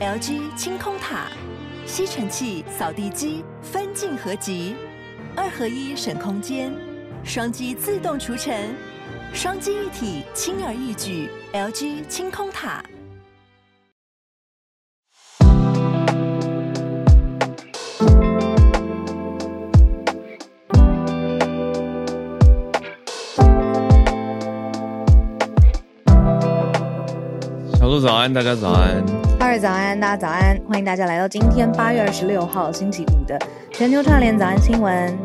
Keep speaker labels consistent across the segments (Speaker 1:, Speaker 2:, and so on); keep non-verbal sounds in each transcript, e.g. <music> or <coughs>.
Speaker 1: LG 清空塔，吸尘器、扫地机分镜合集，二合一省空间，双击自动除尘，双机一体轻而易举。LG 清空塔。
Speaker 2: 早安，大家早安。
Speaker 3: 二早安，大家早安。欢迎大家来到今天八月二十六号星期五的全球串联早安新闻。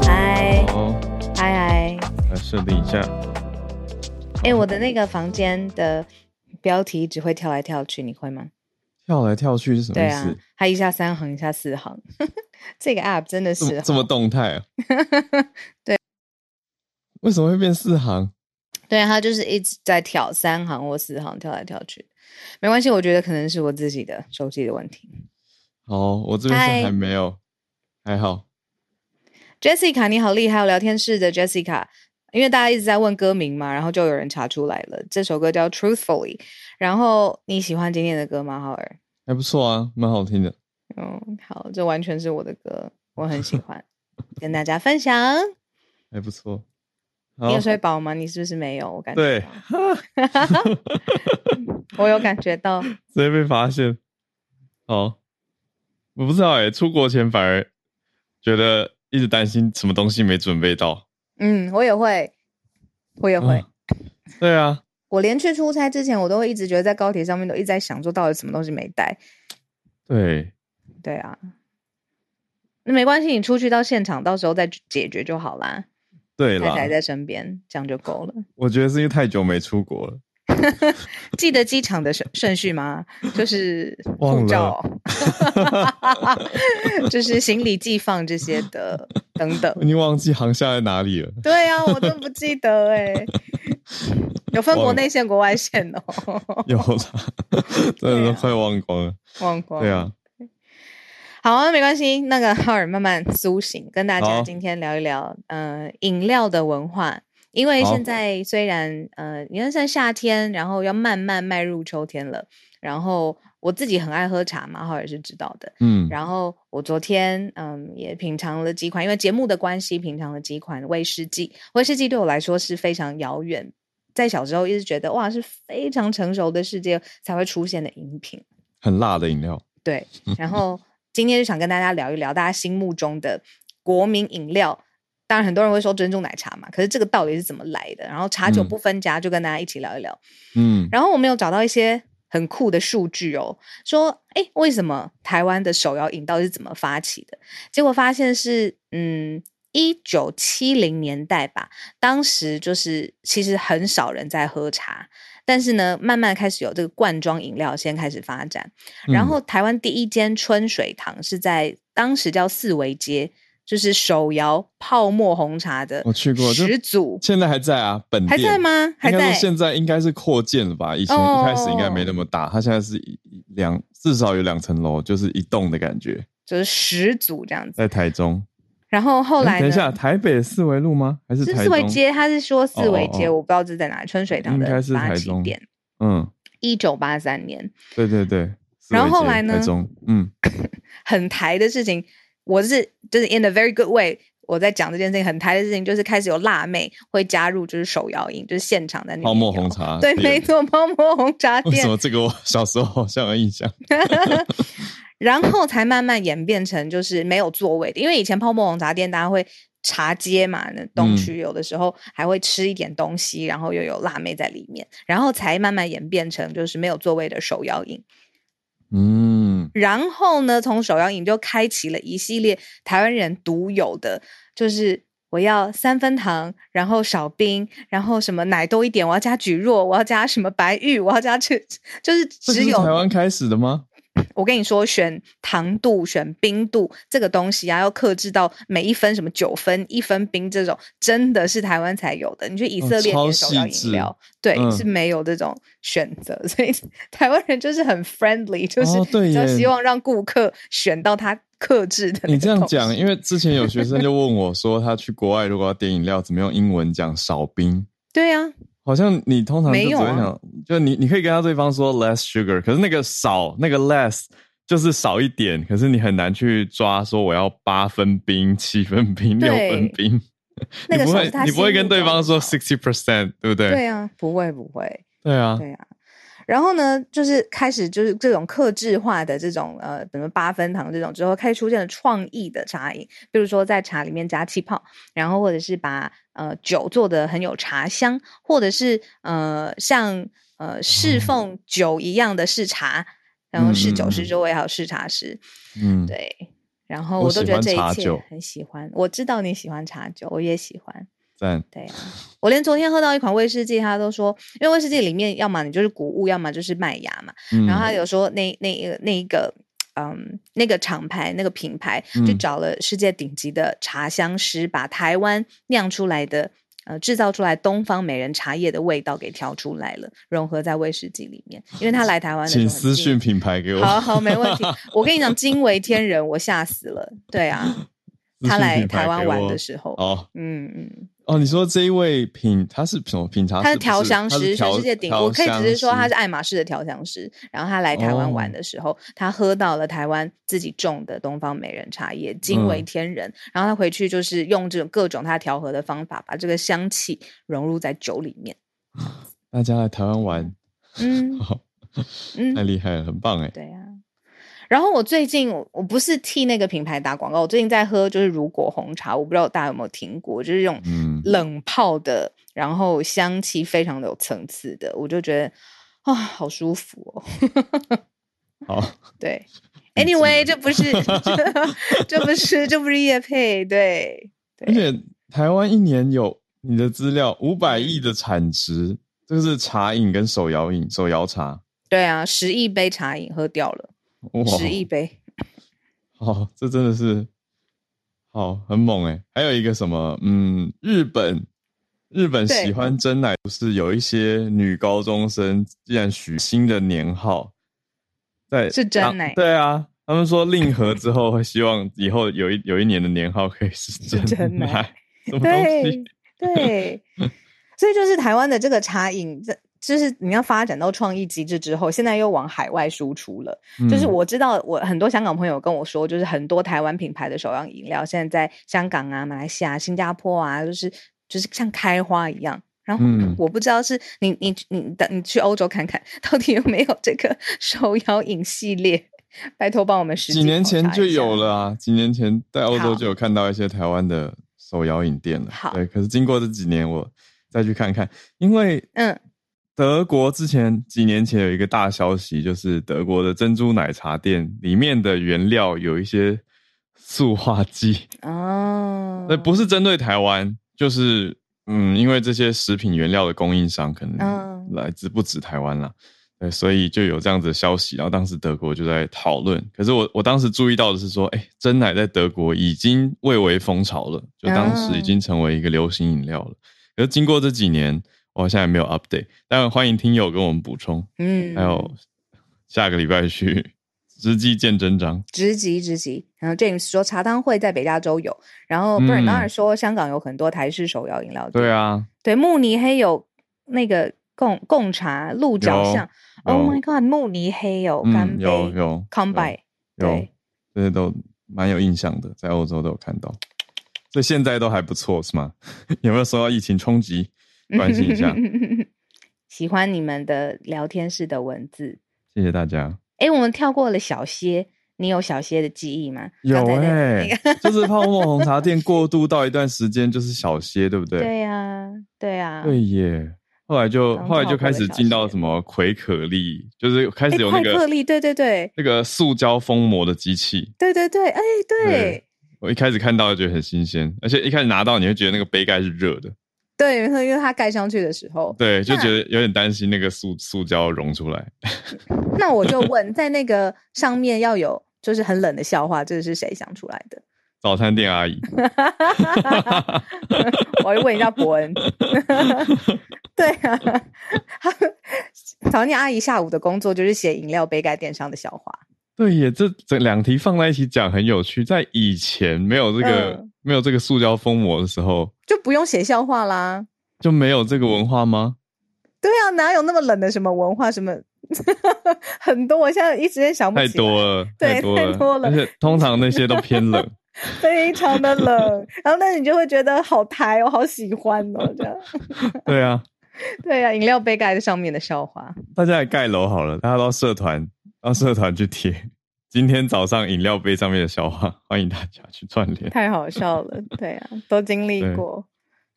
Speaker 3: 嗨，嗨嗨，
Speaker 2: 来设定一下。
Speaker 3: 哎，我的那个房间的标题只会跳来跳去，你会吗？
Speaker 2: 跳来跳去是什么意思？
Speaker 3: 对啊，它一下三行，一下四行。这个 app 真的是
Speaker 2: 这么，动态啊！<laughs>
Speaker 3: 对，
Speaker 2: 为什么会变四行？
Speaker 3: 对，它就是一直在跳三行或四行，跳来跳去。没关系，我觉得可能是我自己的手机的问题。
Speaker 2: 哦，我这边是还没有，还好。
Speaker 3: Jessica，你好厉害！聊天室的 Jessica，因为大家一直在问歌名嘛，然后就有人查出来了，这首歌叫 Truthfully。然后你喜欢今天的歌吗？浩尔？
Speaker 2: 还不错啊，蛮好听的。
Speaker 3: 嗯，好，这完全是我的歌，我很喜 <laughs> 欢，跟大家分享，
Speaker 2: 还不错。
Speaker 3: 你有睡饱吗？你是不是没有？我感觉
Speaker 2: 对，<laughs>
Speaker 3: 我有感觉到，
Speaker 2: 直接被发现。好，我不知道哎，出国前反而觉得一直担心什么东西没准备到。
Speaker 3: 嗯，我也会，我也会。
Speaker 2: 嗯、对啊，
Speaker 3: 我连去出差之前，我都会一直觉得在高铁上面都一直在想，说到底什么东西没带。
Speaker 2: 对。
Speaker 3: 对啊，那没关系，你出去到现场，到时候再解决就好啦。
Speaker 2: 对啦，
Speaker 3: 太太在身边，这样就够了。
Speaker 2: 我觉得是因为太久没出国了。<laughs>
Speaker 3: 记得机场的顺顺序吗？就是 <laughs> 护照，<laughs> 就是行李寄放这些的等等。
Speaker 2: 你忘记航厦在哪里了？
Speaker 3: 对啊，我都不记得哎。有分国内线、国外线哦。
Speaker 2: 有了，真的是快忘光了。
Speaker 3: 忘光。
Speaker 2: 对啊。
Speaker 3: 好啊，没关系。那个浩尔慢慢苏醒，跟大家今天聊一聊，呃，饮料的文化。因为现在虽然呃，你看像夏天，然后要慢慢迈入秋天了。然后我自己很爱喝茶嘛，浩尔是知道的。嗯。然后我昨天嗯也品尝了几款，因为节目的关系，品尝了几款威士忌。威士忌对我来说是非常遥远，在小时候一直觉得哇，是非常成熟的世界才会出现的饮品。
Speaker 2: 很辣的饮料。
Speaker 3: 对，然后。今天就想跟大家聊一聊大家心目中的国民饮料。当然，很多人会说珍珠奶茶嘛，可是这个到底是怎么来的？然后茶酒不分家，就跟大家一起聊一聊。嗯，然后我们有找到一些很酷的数据哦，说，哎，为什么台湾的手摇饮到底是怎么发起的？结果发现是，嗯，一九七零年代吧，当时就是其实很少人在喝茶。但是呢，慢慢开始有这个罐装饮料先开始发展，嗯、然后台湾第一间春水堂是在当时叫四维街，就是手摇泡沫红茶的，
Speaker 2: 我去过
Speaker 3: 始祖，
Speaker 2: 现在还在啊，本店
Speaker 3: 还在吗？还在？
Speaker 2: 现在应该是扩建了吧？以前一开始应该没那么大，哦、它现在是两至少有两层楼，就是一栋的感觉，
Speaker 3: 就是始祖这样子，
Speaker 2: 在台中。
Speaker 3: 然后后来，
Speaker 2: 等一下，台北四维路吗？还是？是四维
Speaker 3: 街？他是说四维街，我不知道这是在哪里。春水堂的八起点，
Speaker 2: 嗯，
Speaker 3: 一九八三年。
Speaker 2: 对对对。
Speaker 3: 然后后来呢？
Speaker 2: 嗯，<laughs>
Speaker 3: 很台的事情，我是就是 in a very good way。我在讲这件事情，很台的事情，就是开始有辣妹会加入，就是手摇饮，就是现场的那泡
Speaker 2: 沫红茶。
Speaker 3: 对，没错，泡沫红茶店。
Speaker 2: 为什么这个我 <laughs> 小时候好像有印象？<laughs>
Speaker 3: 然后才慢慢演变成就是没有座位的，因为以前泡沫红茶店大家会茶街嘛，那东区有的时候还会吃一点东西，嗯、然后又有辣妹在里面，然后才慢慢演变成就是没有座位的手摇饮。嗯，然后呢，从手摇饮就开启了一系列台湾人独有的，就是我要三分糖，然后少冰，然后什么奶多一点，我要加蒟蒻，我要加什么白玉，我要加这，<laughs> 就是只有
Speaker 2: 是台湾开始的吗？
Speaker 3: 我跟你说，选糖度、选冰度这个东西啊，要克制到每一分什么九分、一分冰这种，真的是台湾才有的。你去以色列的手摇饮料，哦、对、嗯、是没有这种选择，<laughs> 所以台湾人就是很 friendly，就是就希望让顾客选到他克制的。
Speaker 2: 你这样讲，因为之前有学生就问我说，他去国外如果要点饮料，怎么用英文讲少冰？
Speaker 3: 对呀、啊，
Speaker 2: 好像你通常就只会想，
Speaker 3: 啊、
Speaker 2: 就你你可以跟他对方说 less sugar，可是那个少那个 less 就是少一点，可是你很难去抓说我要八分冰、七分冰、六分冰。那个你不会你不会跟对方说 sixty percent，对不对？
Speaker 3: 对啊，不会不会。
Speaker 2: 对啊，
Speaker 3: 对啊。然后呢，就是开始就是这种克制化的这种呃，什么八分糖这种之后，开始出现了创意的茶饮，比如说在茶里面加气泡，然后或者是把呃酒做的很有茶香，或者是呃像呃侍奉酒一样的试茶，然后试酒师周围还有试茶师，嗯，对，然后我都觉得这一切很喜欢。我知道你喜欢茶酒，我也喜欢。对啊，我连昨天喝到一款威士忌，他都说，因为威士忌里面要么你就是谷物，要么就是麦芽嘛。嗯、然后他有说那那一个那一个嗯那个厂牌那个品牌就找了世界顶级的茶香师，嗯、把台湾酿出来的呃制造出来东方美人茶叶的味道给调出来了，融合在威士忌里面。因为他来台湾的时候，请
Speaker 2: 私讯品牌给我。
Speaker 3: 好好，没问题。我跟你讲，惊为天人，我吓死了。对啊，<laughs> 他来台湾玩的时候，哦，嗯嗯。
Speaker 2: 哦，你说这一位品他是什么品茶师？
Speaker 3: 他是调香师，全世界顶。我可以只是说他是爱马仕的调香师。然后他来台湾玩的时候，哦、他喝到了台湾自己种的东方美人茶叶，惊为天人。嗯、然后他回去就是用这种各种他调和的方法，把这个香气融入在酒里面。<gasps>
Speaker 2: 大家来台湾玩，嗯，
Speaker 3: 嗯，
Speaker 2: 太厉害了，很棒哎。
Speaker 3: 对呀、啊。然后我最近我不是替那个品牌打广告，我最近在喝就是如果红茶，我不知道大家有没有听过，就是这种冷泡的，嗯、然后香气非常的有层次的，我就觉得啊，好舒服哦。<laughs>
Speaker 2: 好，
Speaker 3: 对，<laughs> Anyway，这不是 <laughs> 这不是这不是叶配，对，对
Speaker 2: 而且台湾一年有你的资料五百亿的产值，这个是茶饮跟手摇饮，手摇茶，
Speaker 3: 对啊，十亿杯茶饮喝掉了。十亿杯，<laughs>
Speaker 2: 好，这真的是好很猛哎！还有一个什么，嗯，日本日本喜欢真奶，不是有一些女高中生竟然许新的年号，在
Speaker 3: 是真奶，
Speaker 2: 对啊，他们说令和之后会希望以后有一有一年的年号可以是真奶，奶什么东西？
Speaker 3: 对，<laughs> 对所以就是台湾的这个茶饮这。就是你要发展到创意极致之后，现在又往海外输出了。嗯、就是我知道，我很多香港朋友跟我说，就是很多台湾品牌的手摇饮料，现在在香港啊、马来西亚、新加坡啊，就是就是像开花一样。然后我不知道是你你你等你去欧洲看看到底有没有这个 <laughs> 手摇饮系列，拜托帮我们实。
Speaker 2: 几年前就有了啊，几年前在欧洲就有看到一些台湾的手摇饮店了。
Speaker 3: 好，
Speaker 2: 对，可是经过这几年，我再去看看，因为嗯。德国之前几年前有一个大消息，就是德国的珍珠奶茶店里面的原料有一些塑化剂哦，那不是针对台湾，就是嗯，因为这些食品原料的供应商可能来自不止台湾啦，对，所以就有这样子的消息，然后当时德国就在讨论。可是我我当时注意到的是说，哎，真奶在德国已经蔚为风潮了，就当时已经成为一个流行饮料了。可是经过这几年。我现在没有 update，但欢迎听友跟我们补充。嗯，还有下个礼拜去 <laughs> 直击见真章，
Speaker 3: 直击直击。然后 James 说茶汤会在北加州有，然后 Bernard 说香港有很多台式手摇饮料店。
Speaker 2: 对啊，
Speaker 3: 对慕尼黑有那个贡贡茶鹿角巷。Oh my god，慕尼黑有干杯
Speaker 2: 有有
Speaker 3: Come by，
Speaker 2: 对，这些都蛮有印象的，在欧洲都有看到，所以现在都还不错是吗？<laughs> 有没有受到疫情冲击？关心一下，<laughs>
Speaker 3: 喜欢你们的聊天室的文字，
Speaker 2: 谢谢大家。
Speaker 3: 哎、欸，我们跳过了小歇，你有小歇的记忆吗？
Speaker 2: 有哎、欸，就是泡沫红茶店过 <laughs> 渡到一段时间就是小歇，对不对？
Speaker 3: 对呀、啊，对呀、啊，
Speaker 2: 对耶。后来就后来就开始进到什么葵可力，就是开始有那个
Speaker 3: 葵可力，对对对，
Speaker 2: 那个塑胶封膜的机器，
Speaker 3: 对对对，哎、欸、对，对。
Speaker 2: 我一开始看到就觉得很新鲜，而且一开始拿到你会觉得那个杯盖是热的。
Speaker 3: 对，因为它盖上去的时候，
Speaker 2: 对，就觉得有点担心那个塑塑胶溶出来。<laughs>
Speaker 3: 那我就问，在那个上面要有就是很冷的笑话，这是谁想出来的？<laughs>
Speaker 2: 早餐店阿姨。<laughs>
Speaker 3: 我要问一下伯恩。对啊，早餐店阿姨下午的工作就是写饮料杯盖垫上的笑话。
Speaker 2: 对耶，这这两题放在一起讲很有趣。在以前没有这个、嗯、没有这个塑胶封膜的时候，
Speaker 3: 就不用写笑话啦，
Speaker 2: 就没有这个文化吗？
Speaker 3: 对啊，哪有那么冷的什么文化？什么 <laughs> 很多，我现在一时间想不起来。
Speaker 2: 太多了，对，
Speaker 3: 太多了，太多了。
Speaker 2: 而且通常那些都偏冷，<laughs>
Speaker 3: 非常的冷。然后，那你就会觉得好台，我好喜欢哦，这样。<laughs>
Speaker 2: 对啊，
Speaker 3: 对啊，饮料杯盖在上面的笑话，
Speaker 2: 大家来盖楼好了，大家到社团。到社团去贴今天早上饮料杯上面的笑话，欢迎大家去串联。
Speaker 3: 太好笑了，对啊，都经历过。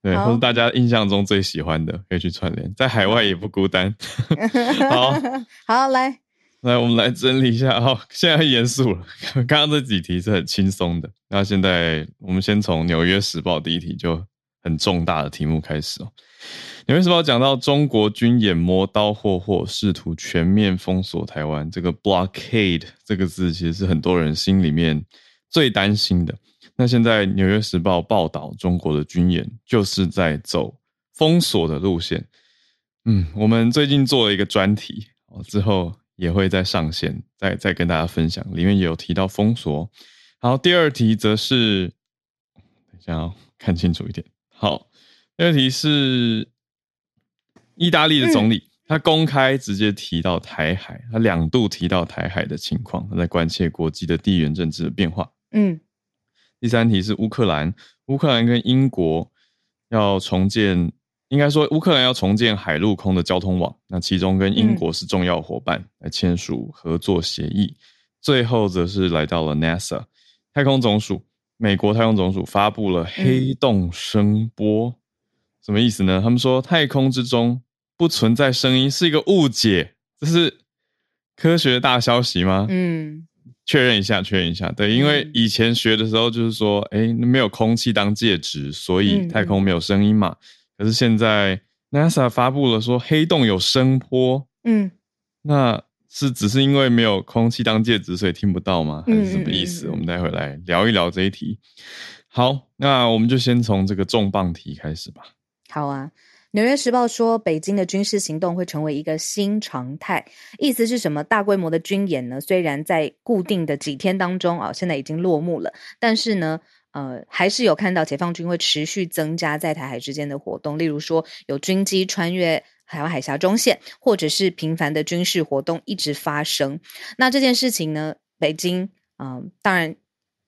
Speaker 2: 对，或是大家印象中最喜欢的，可以去串联，在海外也不孤单。<laughs> 好 <laughs>
Speaker 3: 好，来
Speaker 2: 来，我们来整理一下。好，现在很严肃了。刚刚这几题是很轻松的，那现在我们先从《纽约时报》第一题就很重大的题目开始哦。纽约时报讲到中国军演磨刀霍霍，试图全面封锁台湾。这个 blockade 这个字，其实是很多人心里面最担心的。那现在纽约时报报道，中国的军演就是在走封锁的路线。嗯，我们最近做了一个专题，之后也会再上线，再再跟大家分享。里面也有提到封锁。好，第二题则是，等一下哦，看清楚一点。好，第二题是。意大利的总理，他公开直接提到台海，他两度提到台海的情况，他在关切国际的地缘政治的变化。嗯，第三题是乌克兰，乌克兰跟英国要重建，应该说乌克兰要重建海陆空的交通网，那其中跟英国是重要伙伴，来签署合作协议。最后则是来到了 NASA 太空总署，美国太空总署发布了黑洞声波，什么意思呢？他们说太空之中。不存在声音是一个误解，这是科学大消息吗？嗯，确认一下，确认一下。对，因为以前学的时候就是说，哎、欸，没有空气当介质，所以太空没有声音嘛。可是现在 NASA 发布了说黑洞有声波，嗯，那是只是因为没有空气当介质，所以听不到吗？还是什么意思？嗯嗯嗯、我们待会来聊一聊这一题。好，那我们就先从这个重磅题开始吧。
Speaker 3: 好啊。《纽约时报》说，北京的军事行动会成为一个新常态，意思是什么？大规模的军演呢？虽然在固定的几天当中啊，现在已经落幕了，但是呢，呃，还是有看到解放军会持续增加在台海之间的活动，例如说有军机穿越台湾海峡中线，或者是频繁的军事活动一直发生。那这件事情呢，北京，嗯、呃，当然。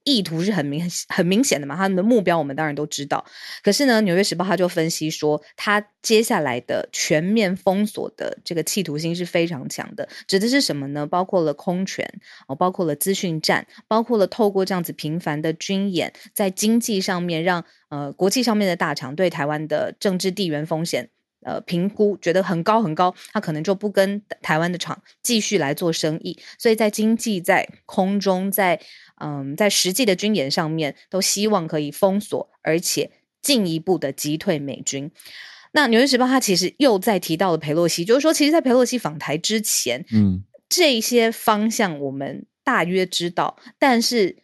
Speaker 3: 意图是很明很明显的嘛，他们的目标我们当然都知道。可是呢，《纽约时报》他就分析说，他接下来的全面封锁的这个企图心是非常强的。指的是什么呢？包括了空权哦，包括了资讯战，包括了透过这样子频繁的军演，在经济上面让呃国际上面的大厂对台湾的政治地缘风险呃评估觉得很高很高，他可能就不跟台湾的厂继续来做生意。所以在经济、在空中、在嗯，在实际的军演上面，都希望可以封锁，而且进一步的击退美军。那《纽约时报》它其实又在提到了佩洛西，就是说，其实，在佩洛西访台之前，嗯，这些方向我们大约知道，但是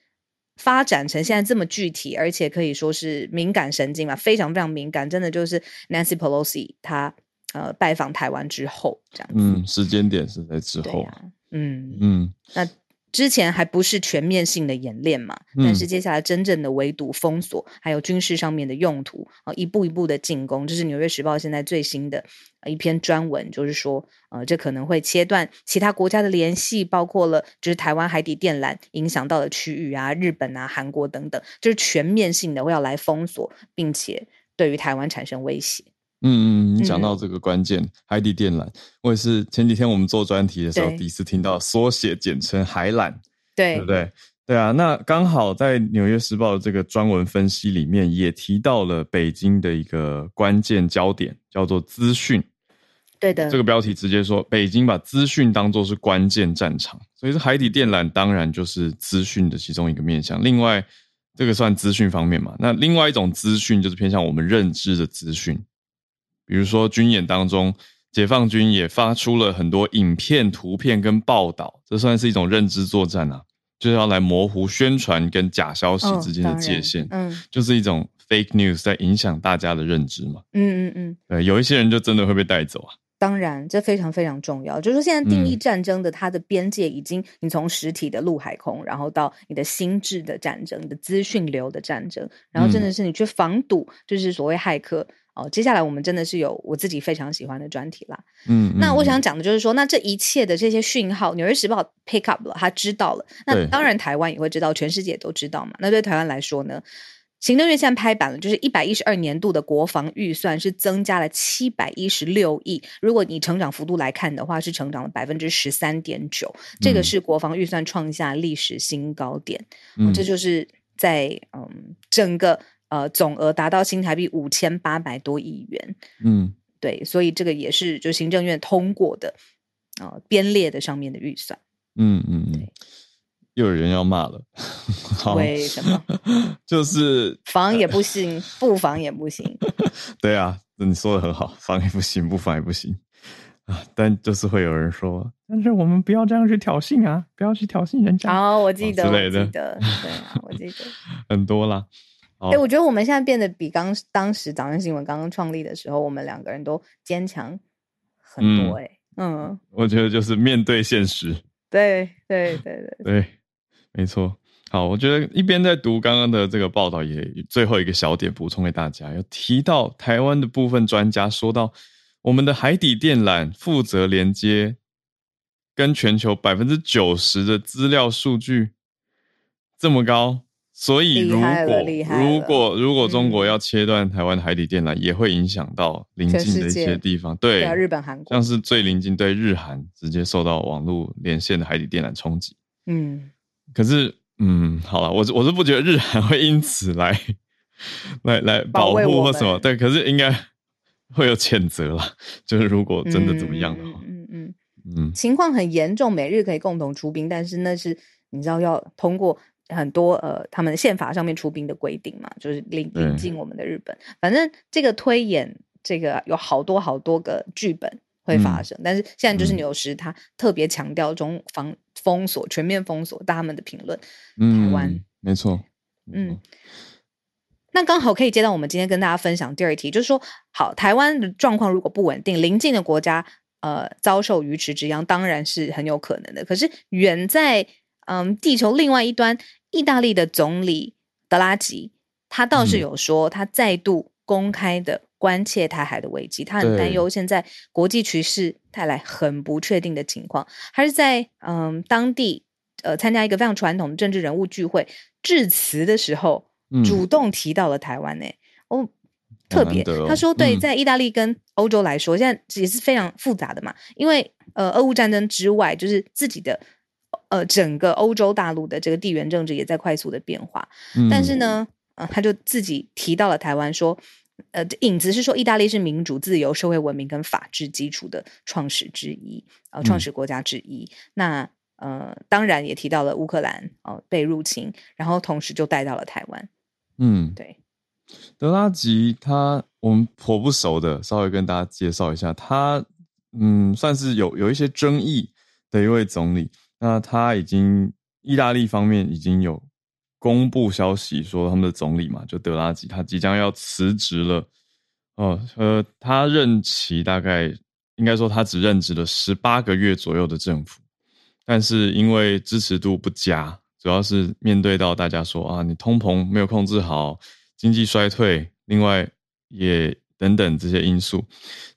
Speaker 3: 发展成现在这么具体，而且可以说是敏感神经嘛，非常非常敏感，真的就是 Nancy Pelosi 她呃拜访台湾之后这样子。
Speaker 2: 嗯，时间点是在之后。
Speaker 3: 啊、嗯嗯，那。之前还不是全面性的演练嘛，但是接下来真正的围堵封锁，还有军事上面的用途啊，一步一步的进攻，这是《纽约时报》现在最新的一篇专文，就是说，呃，这可能会切断其他国家的联系，包括了就是台湾海底电缆影响到的区域啊，日本啊、韩国等等，就是全面性的会要来封锁，并且对于台湾产生威胁。
Speaker 2: 嗯嗯，你讲到这个关键、嗯、海底电缆，我也是前几天我们做专题的时候第一次听到缩写简称海缆，
Speaker 3: 对，
Speaker 2: 对不对？对啊，那刚好在《纽约时报》的这个专文分析里面也提到了北京的一个关键焦点，叫做资讯。
Speaker 3: 对的，
Speaker 2: 这个标题直接说北京把资讯当作是关键战场，所以这海底电缆当然就是资讯的其中一个面向。另外，这个算资讯方面嘛？那另外一种资讯就是偏向我们认知的资讯。比如说军演当中，解放军也发出了很多影片、图片跟报道，这算是一种认知作战啊，就是要来模糊宣传跟假消息之间的界限，哦、嗯，就是一种 fake news 在影响大家的认知嘛，
Speaker 3: 嗯嗯嗯，
Speaker 2: 对，有一些人就真的会被带走啊，
Speaker 3: 当然，这非常非常重要。就是说，现在定义战争的它的边界已经，你从实体的陆海空，然后到你的心智的战争，你的资讯流的战争，然后真的是你去防堵，就是所谓骇客。哦，接下来我们真的是有我自己非常喜欢的专题啦。嗯，那我想讲的就是说，那这一切的这些讯号，《纽约时报》pick up 了，他知道了。那当然，台湾也会知道，全世界都知道嘛。那对台湾来说呢？行政院现在拍板了，就是一百一十二年度的国防预算是增加了七百一十六亿。如果你成长幅度来看的话，是成长了百分之十三点九，这个是国防预算创下历史新高点。嗯，这就是在嗯整个呃总额达到新台币五千八百多亿元。嗯，对，所以这个也是就行政院通过的呃编列的上面的预算。嗯嗯嗯。对又有人要骂了，为什么？就是防 <laughs> <laughs> 也不行，不防也不行。对啊，你说的很好，防也不行，不防也不行啊。但就是会有人说，但是我们不要这样去挑衅啊，不要去挑衅人家。哦，我记得，之类的，对啊，我记得 <laughs> 很多啦。哎、欸，我觉得我们现在变得比刚当时早安新闻刚刚创立的时候，我们两个人都坚强很多、欸。哎，嗯，我觉得就是面对现实。对对对对对。对没错，好，我觉得一边在读刚刚的这个报道，也最后一个小点补充给大家，有提到台湾的部分专家说到，我们的海底电缆负责连接跟全球百分之九十的资料数据这么高，所以如果如果如果中国要切断台湾的海底电缆，嗯、也会影响到邻近的一些地方，对，日本、韩国，像是最邻近对日韩直接受到网络连线的海底电缆冲击，嗯。可是，嗯，好了，我是我是不觉得日韩会因此来来来保护或什么，对，可是应该会有谴责了，就是如果真的怎么样的话，嗯嗯嗯，嗯，情况很严重，美日可以共同出兵，但是那是你知道要通过很多呃他们宪法上面出兵的规定嘛，就是临临近我们的日本，反正这个推演这个有好多好多个剧本。会发生，但是现在就是纽时他特别强调中防封锁、全面封锁，他们的评论，台湾没错，嗯，那刚好可以接到我们今天跟大家分享第二题，就是说，好，台湾的状况如果不稳定，邻近的国家呃遭受鱼池之殃，当然是很有可能的。可是远在嗯地球另外一端，意大利的总理德拉吉，他倒是有说，他再度公开的。关切台海的危机，他很担忧现在国际局势带来很不确定的情况，还是在嗯当地呃参加一个非常传统的政治人物聚会致辞的时候，主动提到了台湾呢、欸嗯。哦，特别、哦、他说，对，在意大利跟欧洲来说，嗯、现在也是非常复杂的嘛，因为呃俄乌战争之外，就是自己的呃整个欧洲大陆的这个地缘政治也在快速的变化，嗯、但是呢，呃，他就自己提到了台湾说。呃，影子是说，意大利是民主、自由、社会文明跟法治基础的创始之一，呃，创始国家之一。嗯、那呃，当然也提到了乌克兰哦、呃、被入侵，然后同时就带到了台湾。嗯，对。德拉吉他我们颇不熟的，稍微跟大家介绍一下，他嗯算是有有一些争议的一位总理。那他已经意大利方面已经有。公布消息说，他们的总理嘛，就德拉吉，他即将要辞职了。哦，呃，他任期大概应该说他只任职了十八个月左右的政府，但是因为支持度不佳，主要是面对到大家说啊，你通膨没有控制好，经济衰退，另外也等等这些因素，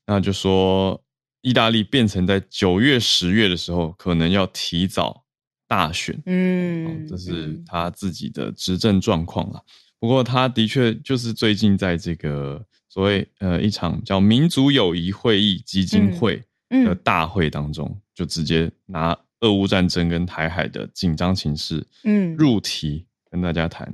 Speaker 3: 那就说意大利变成在九月、十月的时候，可能要提早。大选，嗯，这是他自己的执政状况了。不过，他的确就是最近在这个所谓呃一场叫民族友谊会议基金会的大会当中，就直接拿俄乌战争跟台海的紧张情势，嗯，入题跟大家谈，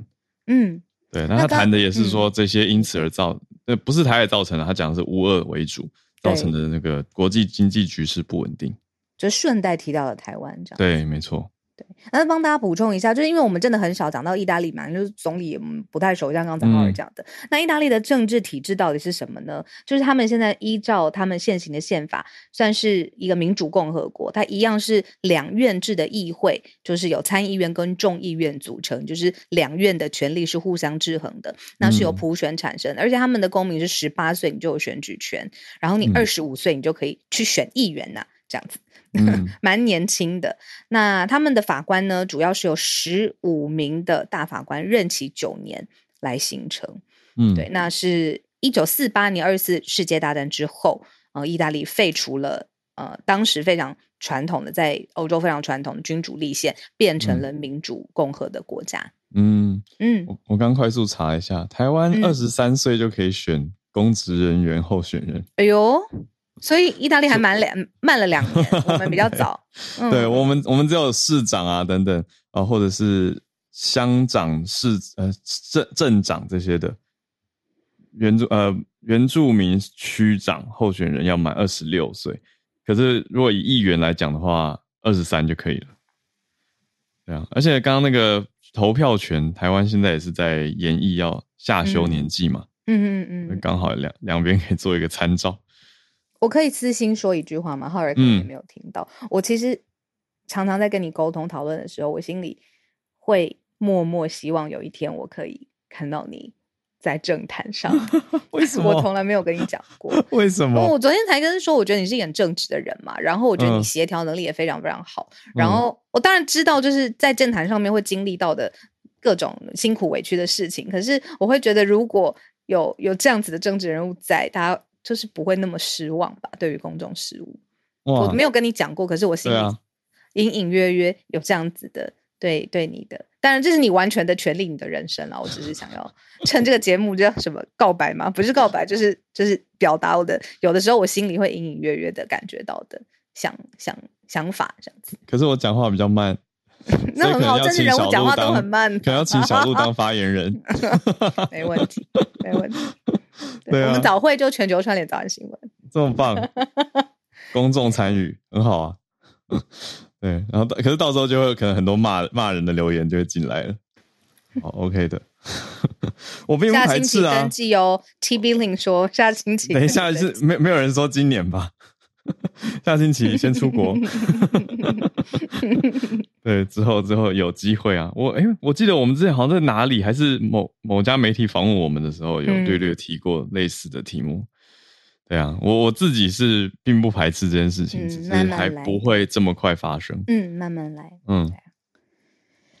Speaker 3: 嗯，对。那他谈的也是说这些因此而造，呃，不是台海造成的，他讲的是乌俄为主造成的那个国际经济局势不稳定，就顺带提到了台湾，这样对，没错。对，那帮大家补充一下，就是因为我们真的很少讲到意大利嘛，就是总理也不太熟，像刚才浩尔讲的。嗯、那意大利的政治体制到底是什么呢？就是他们现在依照他们现行的宪法，算是一个民主共和国，它一样是两院制的议会，就是有参议院跟众议院组成，就是两院的权力是互相制衡的，那是由普选产生，嗯、而且他们的公民是十八岁你就有选举权，然后你二十五岁你就可以去选议员呐、啊，这样子。蛮、嗯、<laughs> 年轻的，那他们的法官呢，主要是由十五名的大法官任期九年来形成。嗯，对，那是一九四八年二次世界大战之后，呃，意大利废除了呃当时非常传统的在欧洲非常传统的君主立宪，变成了民主共和的国家。嗯嗯，
Speaker 2: 我我刚快速查一下，台湾二十三岁就可以选公职人员候选人。
Speaker 3: 哎呦！所以意大利还蛮两慢了两年，<laughs> 我们比较早。
Speaker 2: 对，对我们，我们只有市长啊等等啊，或者是乡长、市呃镇镇长这些的原住呃原住民区长候选人要满二十六岁，可是如果以议员来讲的话，二十三就可以了。对啊，而且刚刚那个投票权，台湾现在也是在研议要下修年纪嘛。嗯嗯嗯，刚好两两边可以做一个参照。
Speaker 3: 我可以私心说一句话吗？浩然可能也没有听到。嗯、我其实常常在跟你沟通讨论的时候，我心里会默默希望有一天我可以看到你在政坛上。<laughs>
Speaker 2: 为什么？
Speaker 3: 我从来没有跟你讲过。<laughs>
Speaker 2: 为什么？
Speaker 3: 我昨天才跟你说，我觉得你是一个很正直的人嘛。然后我觉得你协调能力也非常非常好。嗯、然后我当然知道，就是在政坛上面会经历到的各种辛苦委屈的事情。可是我会觉得，如果有有这样子的政治人物在，他。就是不会那么失望吧？对于公众事务，我没有跟你讲过，可是我心里隐隐约约有这样子的对对你的，当然这是你完全的权利，你的人生了。我只是想要 <laughs> 趁这个节目叫什么告白吗？不是告白，就是就是表达我的有的时候我心里会隐隐约约的感觉到的想想想法这样子。
Speaker 2: 可是我讲话比较慢，
Speaker 3: 那很好，政治人物讲话都很慢，
Speaker 2: 可能要请小鹿当 <laughs> 发言人，
Speaker 3: 没问题，没问题。<laughs> 对，我们早会就全球串联早安新闻，
Speaker 2: 这么棒，<laughs> 公众参与很好啊。<laughs> 对，然后可是到时候就会可能很多骂骂人的留言就会进来了。好，OK 的，我并不排斥啊。
Speaker 3: 登记哦，T Billing 说下星期，
Speaker 2: 等一下是没没有人说今年吧？<laughs> 下星期先出国。<laughs> 对，之后之后有机会啊，我哎，我记得我们之前好像在哪里，还是某某家媒体访问我们的时候，有略略提过类似的题目。嗯、对啊，我我自己是并不排斥这件事情，嗯、只是还不会这么快发生。
Speaker 3: 嗯，慢慢来。
Speaker 2: 嗯，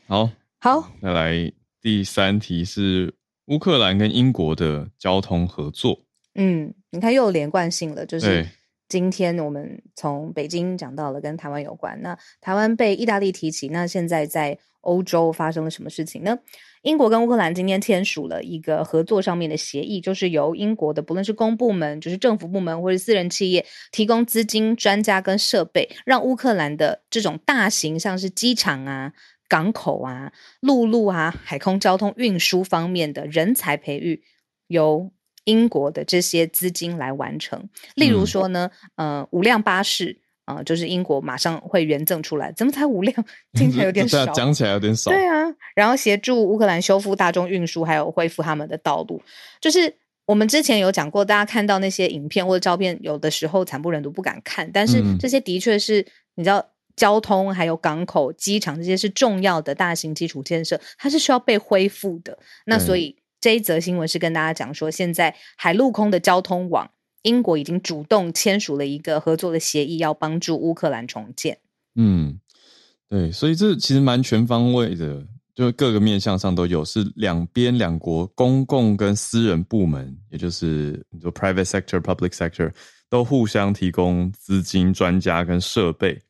Speaker 2: 好，
Speaker 3: 好，
Speaker 2: 再来第三题是乌克兰跟英国的交通合作。
Speaker 3: 嗯，你看又有连贯性了，就是。今天我们从北京讲到了跟台湾有关，那台湾被意大利提起，那现在在欧洲发生了什么事情呢？英国跟乌克兰今天签署了一个合作上面的协议，就是由英国的不论是公部门，就是政府部门或者私人企业，提供资金、专家跟设备，让乌克兰的这种大型像是机场啊、港口啊、陆路啊、海空交通运输方面的人才培育由。英国的这些资金来完成，例如说呢，嗯、呃，五辆巴士啊、呃，就是英国马上会援赠出来，怎么才五辆？<laughs> 听起来有点 <laughs> 少，
Speaker 2: 讲起来有点少。
Speaker 3: 对啊，然后协助乌克兰修复大众运输，还有恢复他们的道路。就是我们之前有讲过，大家看到那些影片或者照片，有的时候惨不忍睹，不敢看。但是这些的确是，你知道，交通还有港口、机场这些是重要的大型基础建设，它是需要被恢复的。那所以。这一则新闻是跟大家讲说，现在海陆空的交通网，英国已经主动签署了一个合作的协议，要帮助乌克兰重建。
Speaker 2: 嗯，对，所以这其实蛮全方位的，就是各个面向上都有，是两边两国公共跟私人部门，也就是你说 private sector、public sector 都互相提供资金、专家跟设备。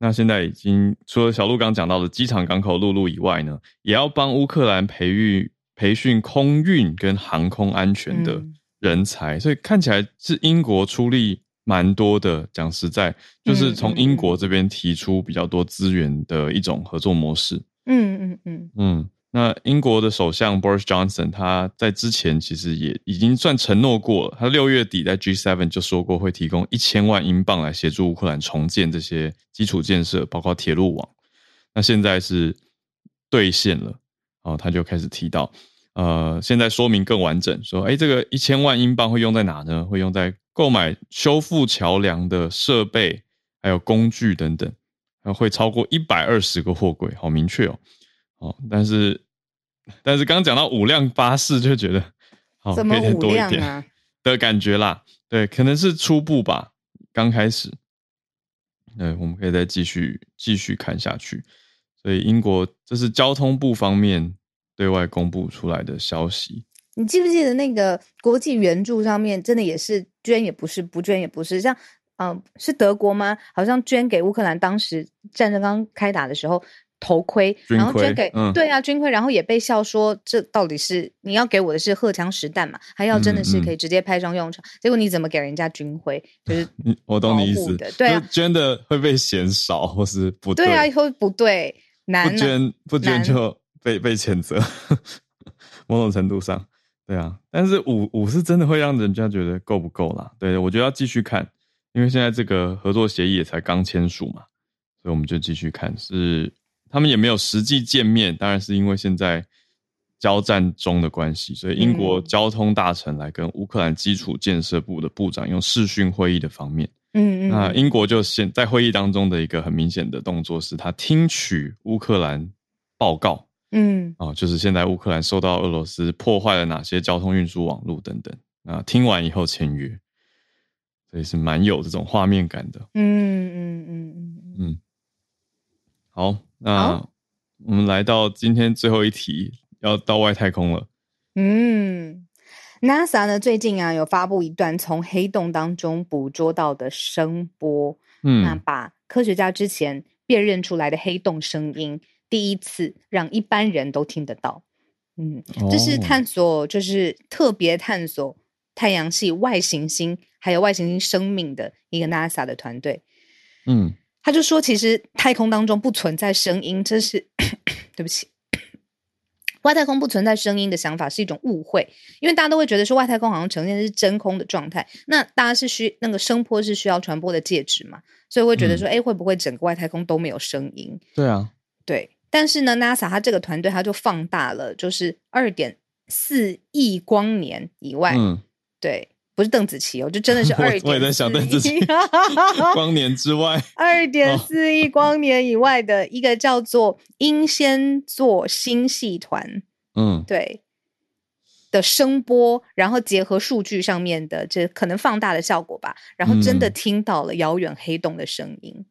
Speaker 2: 那现在已经除了小鹿刚讲到的机场、港口、陆路以外呢，也要帮乌克兰培育。培训空运跟航空安全的人才，嗯、所以看起来是英国出力蛮多的。讲实在，就是从英国这边提出比较多资源的一种合作模式。嗯嗯嗯嗯。那英国的首相 Boris Johnson 他在之前其实也已经算承诺过了，他六月底在 G7 就说过会提供一千万英镑来协助乌克兰重建这些基础建设，包括铁路网。那现在是兑现了，哦，他就开始提到，呃，现在说明更完整，说，哎，这个一千万英镑会用在哪呢？会用在购买修复桥梁的设备，还有工具等等，还会超过一百二十个货柜，好明确哦，哦，但是，但是刚刚讲到五辆巴士，就觉得，好，
Speaker 3: 怎么五辆啊？
Speaker 2: 可以多一点的感觉啦，对，可能是初步吧，刚开始，对，我们可以再继续继续看下去。所以英国这是交通部方面对外公布出来的消息。
Speaker 3: 你记不记得那个国际援助上面真的也是捐也不是，不捐也不是，像嗯、呃，是德国吗？好像捐给乌克兰，当时战争刚开打的时候。头盔，然后捐给、嗯、对啊军盔，然后也被笑说，这到底是你要给我的是荷枪实弹嘛？还要真的是可以直接派上用场？嗯嗯、结果你怎么给人家军徽？就是 <laughs>
Speaker 2: 我懂你意思，
Speaker 3: 对啊，
Speaker 2: 捐的会被嫌少或是不对，
Speaker 3: 对啊，会不对，难
Speaker 2: 不捐不捐就被被谴责，某种程度上，对啊，但是五五是真的会让人家觉得够不够啦？对，我觉得要继续看，因为现在这个合作协议也才刚签署嘛，所以我们就继续看是。他们也没有实际见面，当然是因为现在交战中的关系，所以英国交通大臣来跟乌克兰基础建设部的部长用视讯会议的方面，嗯嗯，那英国就先在会议当中的一个很明显的动作是，他听取乌克兰报告，嗯，啊，就是现在乌克兰受到俄罗斯破坏了哪些交通运输网络等等，那听完以后签约，所以是蛮有这种画面感的，嗯嗯嗯嗯嗯，好。那我们来到今天最后一题，要到外太空了。
Speaker 3: 嗯，NASA 呢最近啊有发布一段从黑洞当中捕捉到的声波，嗯，那把科学家之前辨认出来的黑洞声音，第一次让一般人都听得到。嗯，这是探索，就是特别探索太阳系外行星还有外行星生命的一个 NASA 的团队。嗯。他就说，其实太空当中不存在声音，这是 <coughs> 对不起，外太空不存在声音的想法是一种误会，因为大家都会觉得说外太空好像呈现的是真空的状态，那大家是需那个声波是需要传播的介质嘛，所以会觉得说，哎、嗯，会不会整个外太空都没有声音？
Speaker 2: 对啊，
Speaker 3: 对，但是呢，NASA 他这个团队他就放大了，就是二点四亿光年以外，嗯，对。不是邓紫棋哦，就真的是 <laughs> 二点。我也在想邓紫棋。<laughs>
Speaker 2: 光年之外，<laughs>
Speaker 3: 二点四亿光年以外的一个叫做英仙座星系团，嗯，对的声波，然后结合数据上面的这可能放大的效果吧，然后真的听到了遥远黑洞的声音。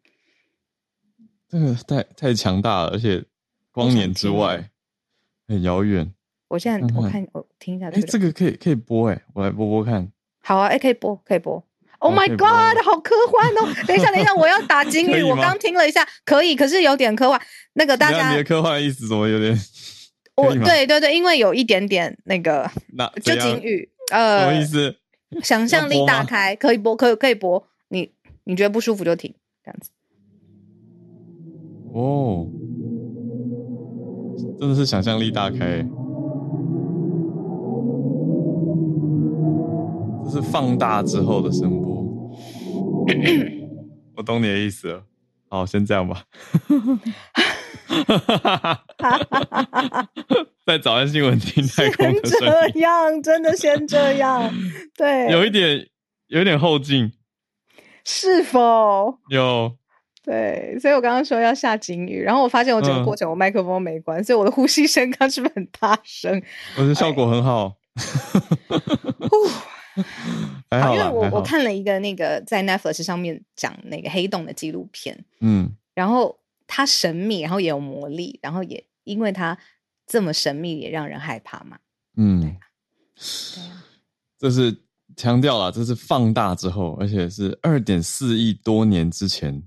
Speaker 2: 这个太太强大了，而且光年之外很遥远。
Speaker 3: 我现在我看我听一下，
Speaker 2: 哎，这个可以可以播哎，我来播播看。
Speaker 3: 好啊，哎，可以播，可以播。Oh my god，好科幻哦！等一下，等一下，我要打金 <laughs> 鱼。我刚听了一下，可以，可是有点科幻。那个大家，
Speaker 2: 你的科幻意思怎么有点？<laughs>
Speaker 3: 我，对对对，因为有一点点那个，<laughs>
Speaker 2: 那
Speaker 3: 就金鱼，呃，
Speaker 2: 什么意思？
Speaker 3: 想象力大开，可以播，可以可以播。你你觉得不舒服就停，这样子。
Speaker 2: 哦，真的是想象力大开。这是放大之后的声波，<coughs> 我懂你的意思了。好，先这样吧。<laughs> 在早安新闻听太空的声音，
Speaker 3: 这样真的先这样。对，
Speaker 2: 有一点，有一点后劲，
Speaker 3: 是否
Speaker 2: 有？
Speaker 3: 对，所以我刚刚说要下警语，然后我发现我整个过程我麦克风没关，嗯、所以我的呼吸声刚是不是很大声？<laughs>
Speaker 2: 我觉得效果很好。<laughs> 还好，
Speaker 3: 因为我我看了一个那个在 Netflix 上面讲那个黑洞的纪录片，嗯，然后它神秘，然后也有魔力，然后也因为它这么神秘，也让人害怕嘛，嗯，对啊，对啊，
Speaker 2: 这是强调了，这是放大之后，而且是二点四亿多年之前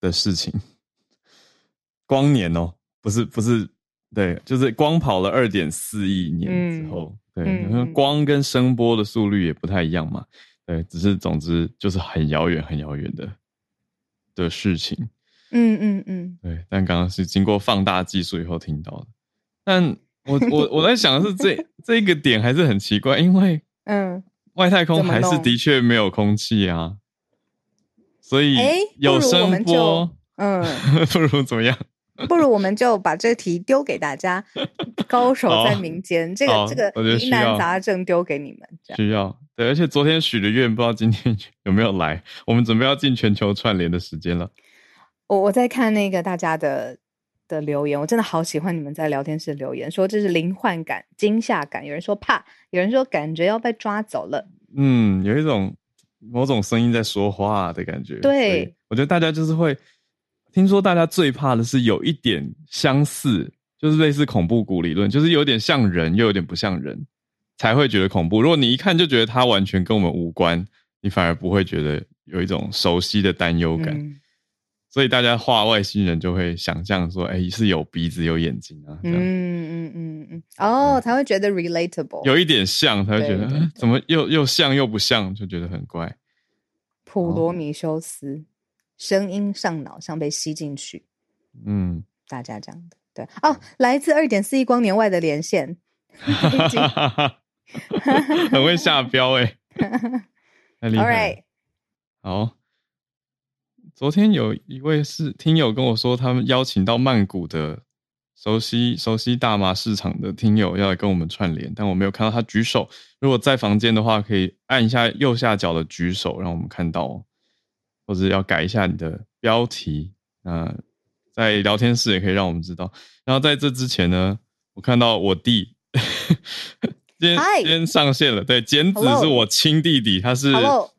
Speaker 2: 的事情，光年哦，不是不是，对，就是光跑了二点四亿年之后。嗯对，光跟声波的速率也不太一样嘛。对，只是总之就是很遥远、很遥远的的事情。嗯嗯嗯。对，但刚刚是经过放大技术以后听到的。但我我我在想的是这，<laughs> 这这一个点还是很奇怪，因为嗯，外太空还是的确没有空气啊，所以有声波，嗯，<laughs> 不如怎么样？<laughs>
Speaker 3: 不如我们就把这题丢给大家，高手在民间，这个这个疑难杂症丢给你们，
Speaker 2: 需要对。而且昨天许的愿，不知道今天 <laughs> 有没有来。我们准备要进全球串联的时间了。
Speaker 3: 我我在看那个大家的的留言，我真的好喜欢你们在聊天室留言，说这是灵幻感、惊吓感，有人说怕，有人说感觉要被抓走了。
Speaker 2: 嗯，有一种某种声音在说话的感觉。
Speaker 3: 对，
Speaker 2: 我觉得大家就是会。听说大家最怕的是有一点相似，就是类似恐怖谷理论，就是有点像人又有点不像人，才会觉得恐怖。如果你一看就觉得它完全跟我们无关，你反而不会觉得有一种熟悉的担忧感。嗯、所以大家画外星人就会想象说，哎，是有鼻子有眼睛啊，这样。嗯
Speaker 3: 嗯嗯嗯，哦，才会觉得 relatable，
Speaker 2: 有一点像，才会觉得怎么又又像又不像，就觉得很怪。
Speaker 3: 普罗米修斯。声音上脑，像被吸进去。
Speaker 2: 嗯，
Speaker 3: 大家这样的对哦，来自二点四亿光年外的连线，<laughs>
Speaker 2: 很会下标哎，<laughs> 太厉害。
Speaker 3: Right.
Speaker 2: 好，昨天有一位是听友跟我说，他们邀请到曼谷的熟悉熟悉大麻市场的听友要来跟我们串联，但我没有看到他举手。如果在房间的话，可以按一下右下角的举手，让我们看到。或者要改一下你的标题，那在聊天室也可以让我们知道。然后在这之前呢，我看到我弟今天今天上线了，对，简子是我亲弟弟，他是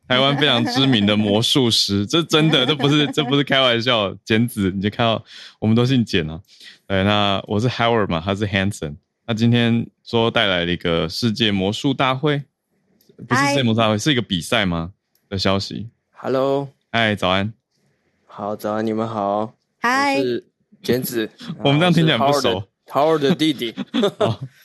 Speaker 2: 台湾非常知名的魔术师，<laughs> 这真的，这不是这不是开玩笑。简子，你就看到我们都姓简啊。对，那我是 Howard 嘛，他是 Hanson。那今天说带来了一个世界魔术大会，不是世界魔术大会，是一个比赛吗的消息
Speaker 4: ？Hello。
Speaker 2: 嗨，早安。
Speaker 4: 好，早安，你们好。
Speaker 3: 嗨，
Speaker 4: 我是简子。<laughs>
Speaker 2: 我们这样听起来不熟。
Speaker 4: Howard 的弟弟。<laughs>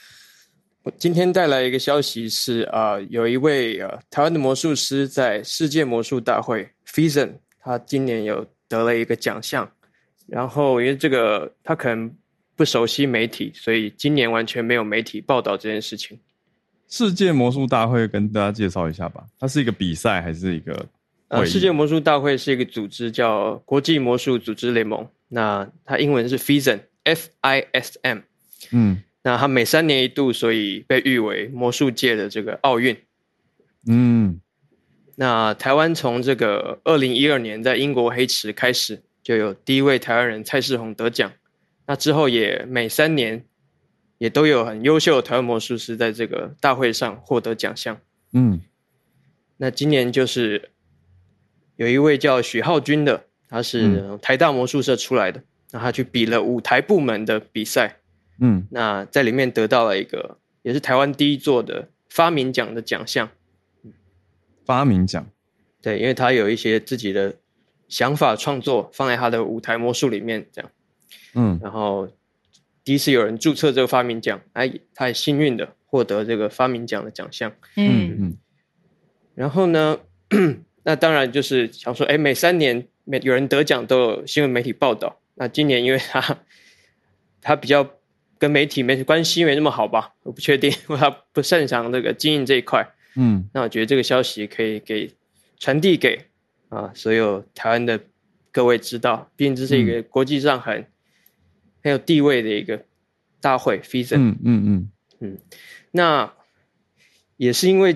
Speaker 4: 我今天带来一个消息是啊、呃，有一位呃台湾的魔术师在世界魔术大会 FISM 他今年有得了一个奖项。然后因为这个他可能不熟悉媒体，所以今年完全没有媒体报道这件事情。
Speaker 2: 世界魔术大会跟大家介绍一下吧，它是一个比赛还是一个？
Speaker 4: 呃，世界魔术大会是一个组织，叫国际魔术组织联盟。那它英文是 FISM，F-I-S-M。
Speaker 2: 嗯，
Speaker 4: 那它每三年一度，所以被誉为魔术界的这个奥运。
Speaker 2: 嗯，
Speaker 4: 那台湾从这个二零一二年在英国黑池开始，就有第一位台湾人蔡世宏得奖。那之后也每三年也都有很优秀的台湾魔术师在这个大会上获得奖项。
Speaker 2: 嗯，
Speaker 4: 那今年就是。有一位叫许浩君的，他是台大魔术社出来的，那、嗯、他去比了舞台部门的比赛，
Speaker 2: 嗯，
Speaker 4: 那在里面得到了一个，也是台湾第一座的发明奖的奖项。
Speaker 2: 发明奖，
Speaker 4: 对，因为他有一些自己的想法创作放在他的舞台魔术里面，这样，
Speaker 2: 嗯，
Speaker 4: 然后第一次有人注册这个发明奖，哎，他很幸运的获得这个发明奖的奖项，
Speaker 3: 嗯。
Speaker 2: 嗯，
Speaker 4: 然后呢？<clears throat> 那当然就是想说，哎，每三年每有人得奖都有新闻媒体报道。那今年因为他他比较跟媒体没关系没那么好吧，我不确定，因为他不擅长这个经营这一块。
Speaker 2: 嗯，
Speaker 4: 那我觉得这个消息可以给传递给啊所有台湾的各位知道，毕竟这是一个国际上很、嗯、很有地位的一个大会。
Speaker 2: 嗯嗯嗯
Speaker 4: 嗯，那也是因为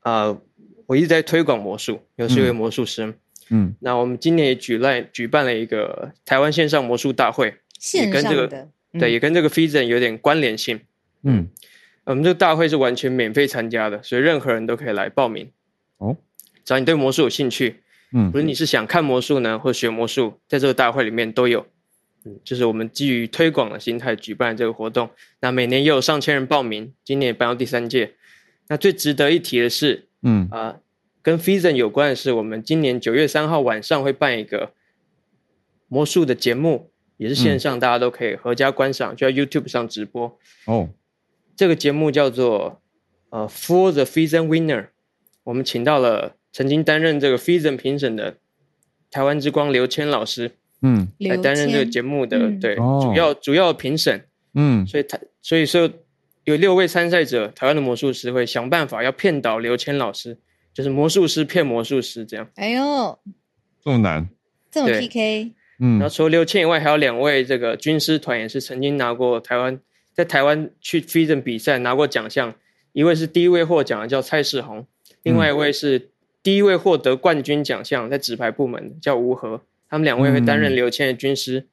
Speaker 4: 啊。呃我一直在推广魔术，又是一位魔术师。
Speaker 2: 嗯，
Speaker 4: 那我们今年也举来举办了一个台湾线上魔术大会，
Speaker 3: 线上的，
Speaker 4: 也跟这个、嗯、对，也跟这个 FISM 有点关联性。
Speaker 2: 嗯，
Speaker 4: 我们这个大会是完全免费参加的，所以任何人都可以来报名。
Speaker 2: 哦，
Speaker 4: 只要你对魔术有兴趣，
Speaker 2: 嗯，
Speaker 4: 不是你是想看魔术呢，或学魔术，在这个大会里面都有。嗯，就是我们基于推广的心态举办这个活动。那每年也有上千人报名，今年也办到第三届。那最值得一提的是。
Speaker 2: 嗯
Speaker 4: 啊、呃，跟 FISM 有关的是，我们今年九月三号晚上会办一个魔术的节目，也是线上，大家都可以合家观赏，嗯、就在 YouTube 上直播。
Speaker 2: 哦，
Speaker 4: 这个节目叫做呃 For the Fizen Winner，我们请到了曾经担任这个 Fizen 评审的台湾之光刘谦老师，
Speaker 2: 嗯，
Speaker 4: 来担任这个节目的、嗯、对、
Speaker 2: 哦、
Speaker 4: 主要主要评审，
Speaker 2: 嗯，
Speaker 4: 所以他所以说。有六位参赛者，台湾的魔术师会想办法要骗倒刘谦老师，就是魔术师骗魔术师这样。
Speaker 3: 哎呦，
Speaker 2: 这么难？
Speaker 3: 这么 PK？
Speaker 4: 嗯，然后除了刘谦以外，还有两位这个军师团也是曾经拿过台湾在台湾去 FISM 比赛拿过奖项，一位是第一位获奖的叫蔡世宏，另外一位是第一位获得冠军奖项在纸牌部门叫吴和，他们两位会担任刘谦的军师，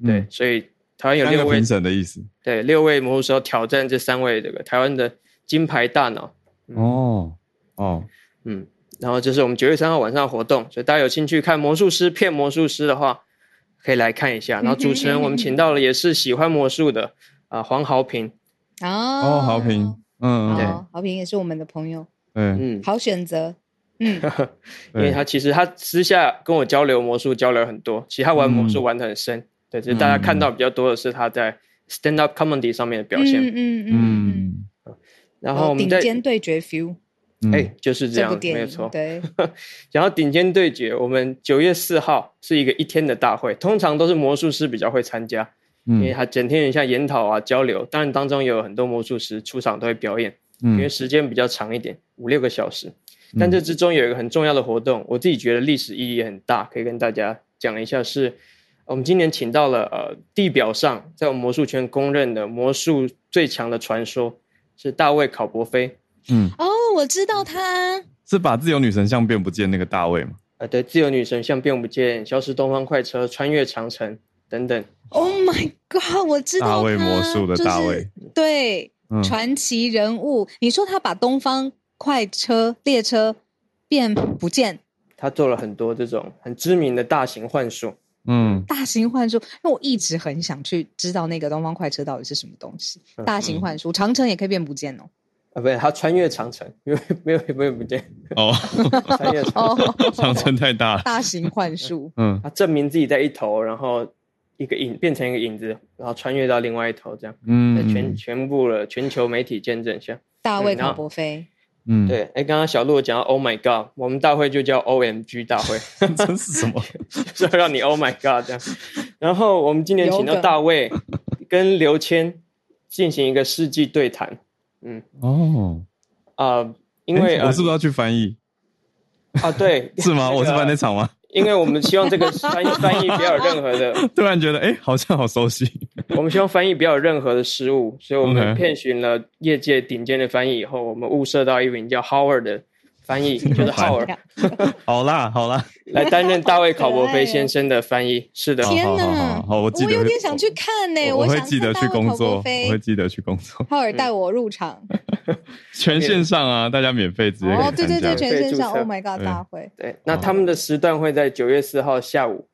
Speaker 4: 嗯、对，所以台湾有六位评审
Speaker 2: 的意思，
Speaker 4: 对，六位魔术师要挑战这三位这个台湾的金牌大脑，
Speaker 2: 嗯、哦哦，
Speaker 4: 嗯。然后就是我们九月三号晚上的活动，所以大家有兴趣看魔术师骗魔术师的话，可以来看一下。然后主持人我们请到了也是喜欢魔术的啊、呃、黄豪平。
Speaker 3: 哦，
Speaker 2: 哦豪平，嗯
Speaker 3: 对，豪平也是我们的朋友，
Speaker 2: 嗯
Speaker 3: 嗯，好选择，嗯，<laughs>
Speaker 4: 因为他其实他私下跟我交流魔术交流很多，其实他玩魔术玩的很深，嗯、对，就是大家看到比较多的是他在 stand up comedy 上面的表现，
Speaker 3: 嗯嗯嗯，
Speaker 4: 嗯，然后我们
Speaker 3: 顶尖对决 feel。
Speaker 4: 哎、欸，就是这样，
Speaker 3: 这
Speaker 4: 没有错。
Speaker 3: 对，<laughs>
Speaker 4: 然后顶尖对决，我们九月四号是一个一天的大会，通常都是魔术师比较会参加，嗯、因为他整天像研讨啊、交流。当然当中有很多魔术师出场都会表演，嗯、因为时间比较长一点，五六个小时。但这之中有一个很重要的活动，我自己觉得历史意义也很大，可以跟大家讲一下是。是我们今年请到了呃地表上在我们魔术圈公认的魔术最强的传说，是大卫考伯菲。
Speaker 3: 嗯哦，我知道他
Speaker 2: 是把自由女神像变不见那个大卫吗？
Speaker 4: 啊，对，自由女神像变不见，消失东方快车，穿越长城等等。
Speaker 3: Oh my god，我知道
Speaker 2: 大卫魔术的大卫，
Speaker 3: 就是、对，嗯、传奇人物。你说他把东方快车列车变不见，
Speaker 4: 他做了很多这种很知名的大型幻术。
Speaker 2: 嗯，
Speaker 3: 大型幻术，因为我一直很想去知道那个东方快车到底是什么东西。嗯、大型幻术，长城也可以变不见哦。
Speaker 4: 啊，不是，他穿越长城，没有没有没有不见
Speaker 2: 哦，<laughs>
Speaker 4: 穿越长城，
Speaker 3: 哦、<laughs>
Speaker 2: 长城太大了，
Speaker 3: 大型幻术，
Speaker 2: 嗯，
Speaker 4: 他证明自己在一头，然后一个影变成一个影子，然后穿越到另外一头，这样，
Speaker 2: 嗯，
Speaker 4: 全全部了全球媒体见证下，
Speaker 3: 大卫卡伯菲，
Speaker 2: 嗯，
Speaker 4: 对，哎，刚刚小鹿讲到 Oh my God，我们大会就叫 OMG 大会，<laughs>
Speaker 2: 这是什么？
Speaker 4: 是要让你 Oh my God 这样，然后我们今年请到大卫跟刘谦进行一个世纪对谈，嗯，
Speaker 2: 哦。
Speaker 4: 啊、呃，因为、
Speaker 2: 欸、我是不是要去翻译
Speaker 4: 啊？对，<laughs>
Speaker 2: 是吗？<laughs> 我是翻那场吗？
Speaker 4: 因为我们希望这个翻译翻译不要有任何的，
Speaker 2: 突然觉得哎、欸，好像好熟悉。<laughs>
Speaker 4: 我们希望翻译不要有任何的失误，所以我们遍寻了业界顶尖的翻译以后，我们物色到一名叫 Howard 的。翻译 <laughs> 就是浩尔，
Speaker 2: 好 <laughs> 啦好啦，<laughs>
Speaker 4: 来担任大卫考伯菲先生的翻译。是的，
Speaker 3: 天哪，
Speaker 2: 好，我记得，
Speaker 3: 我有点想去看呢。
Speaker 2: 我会记得去工作，我会记得去工作。
Speaker 3: 浩尔带我入场，
Speaker 2: 全线上啊，大家免费直接哦，
Speaker 3: 对对对，全线上。Oh my god，大会。
Speaker 4: 对，那他们的时段会在九月四号下午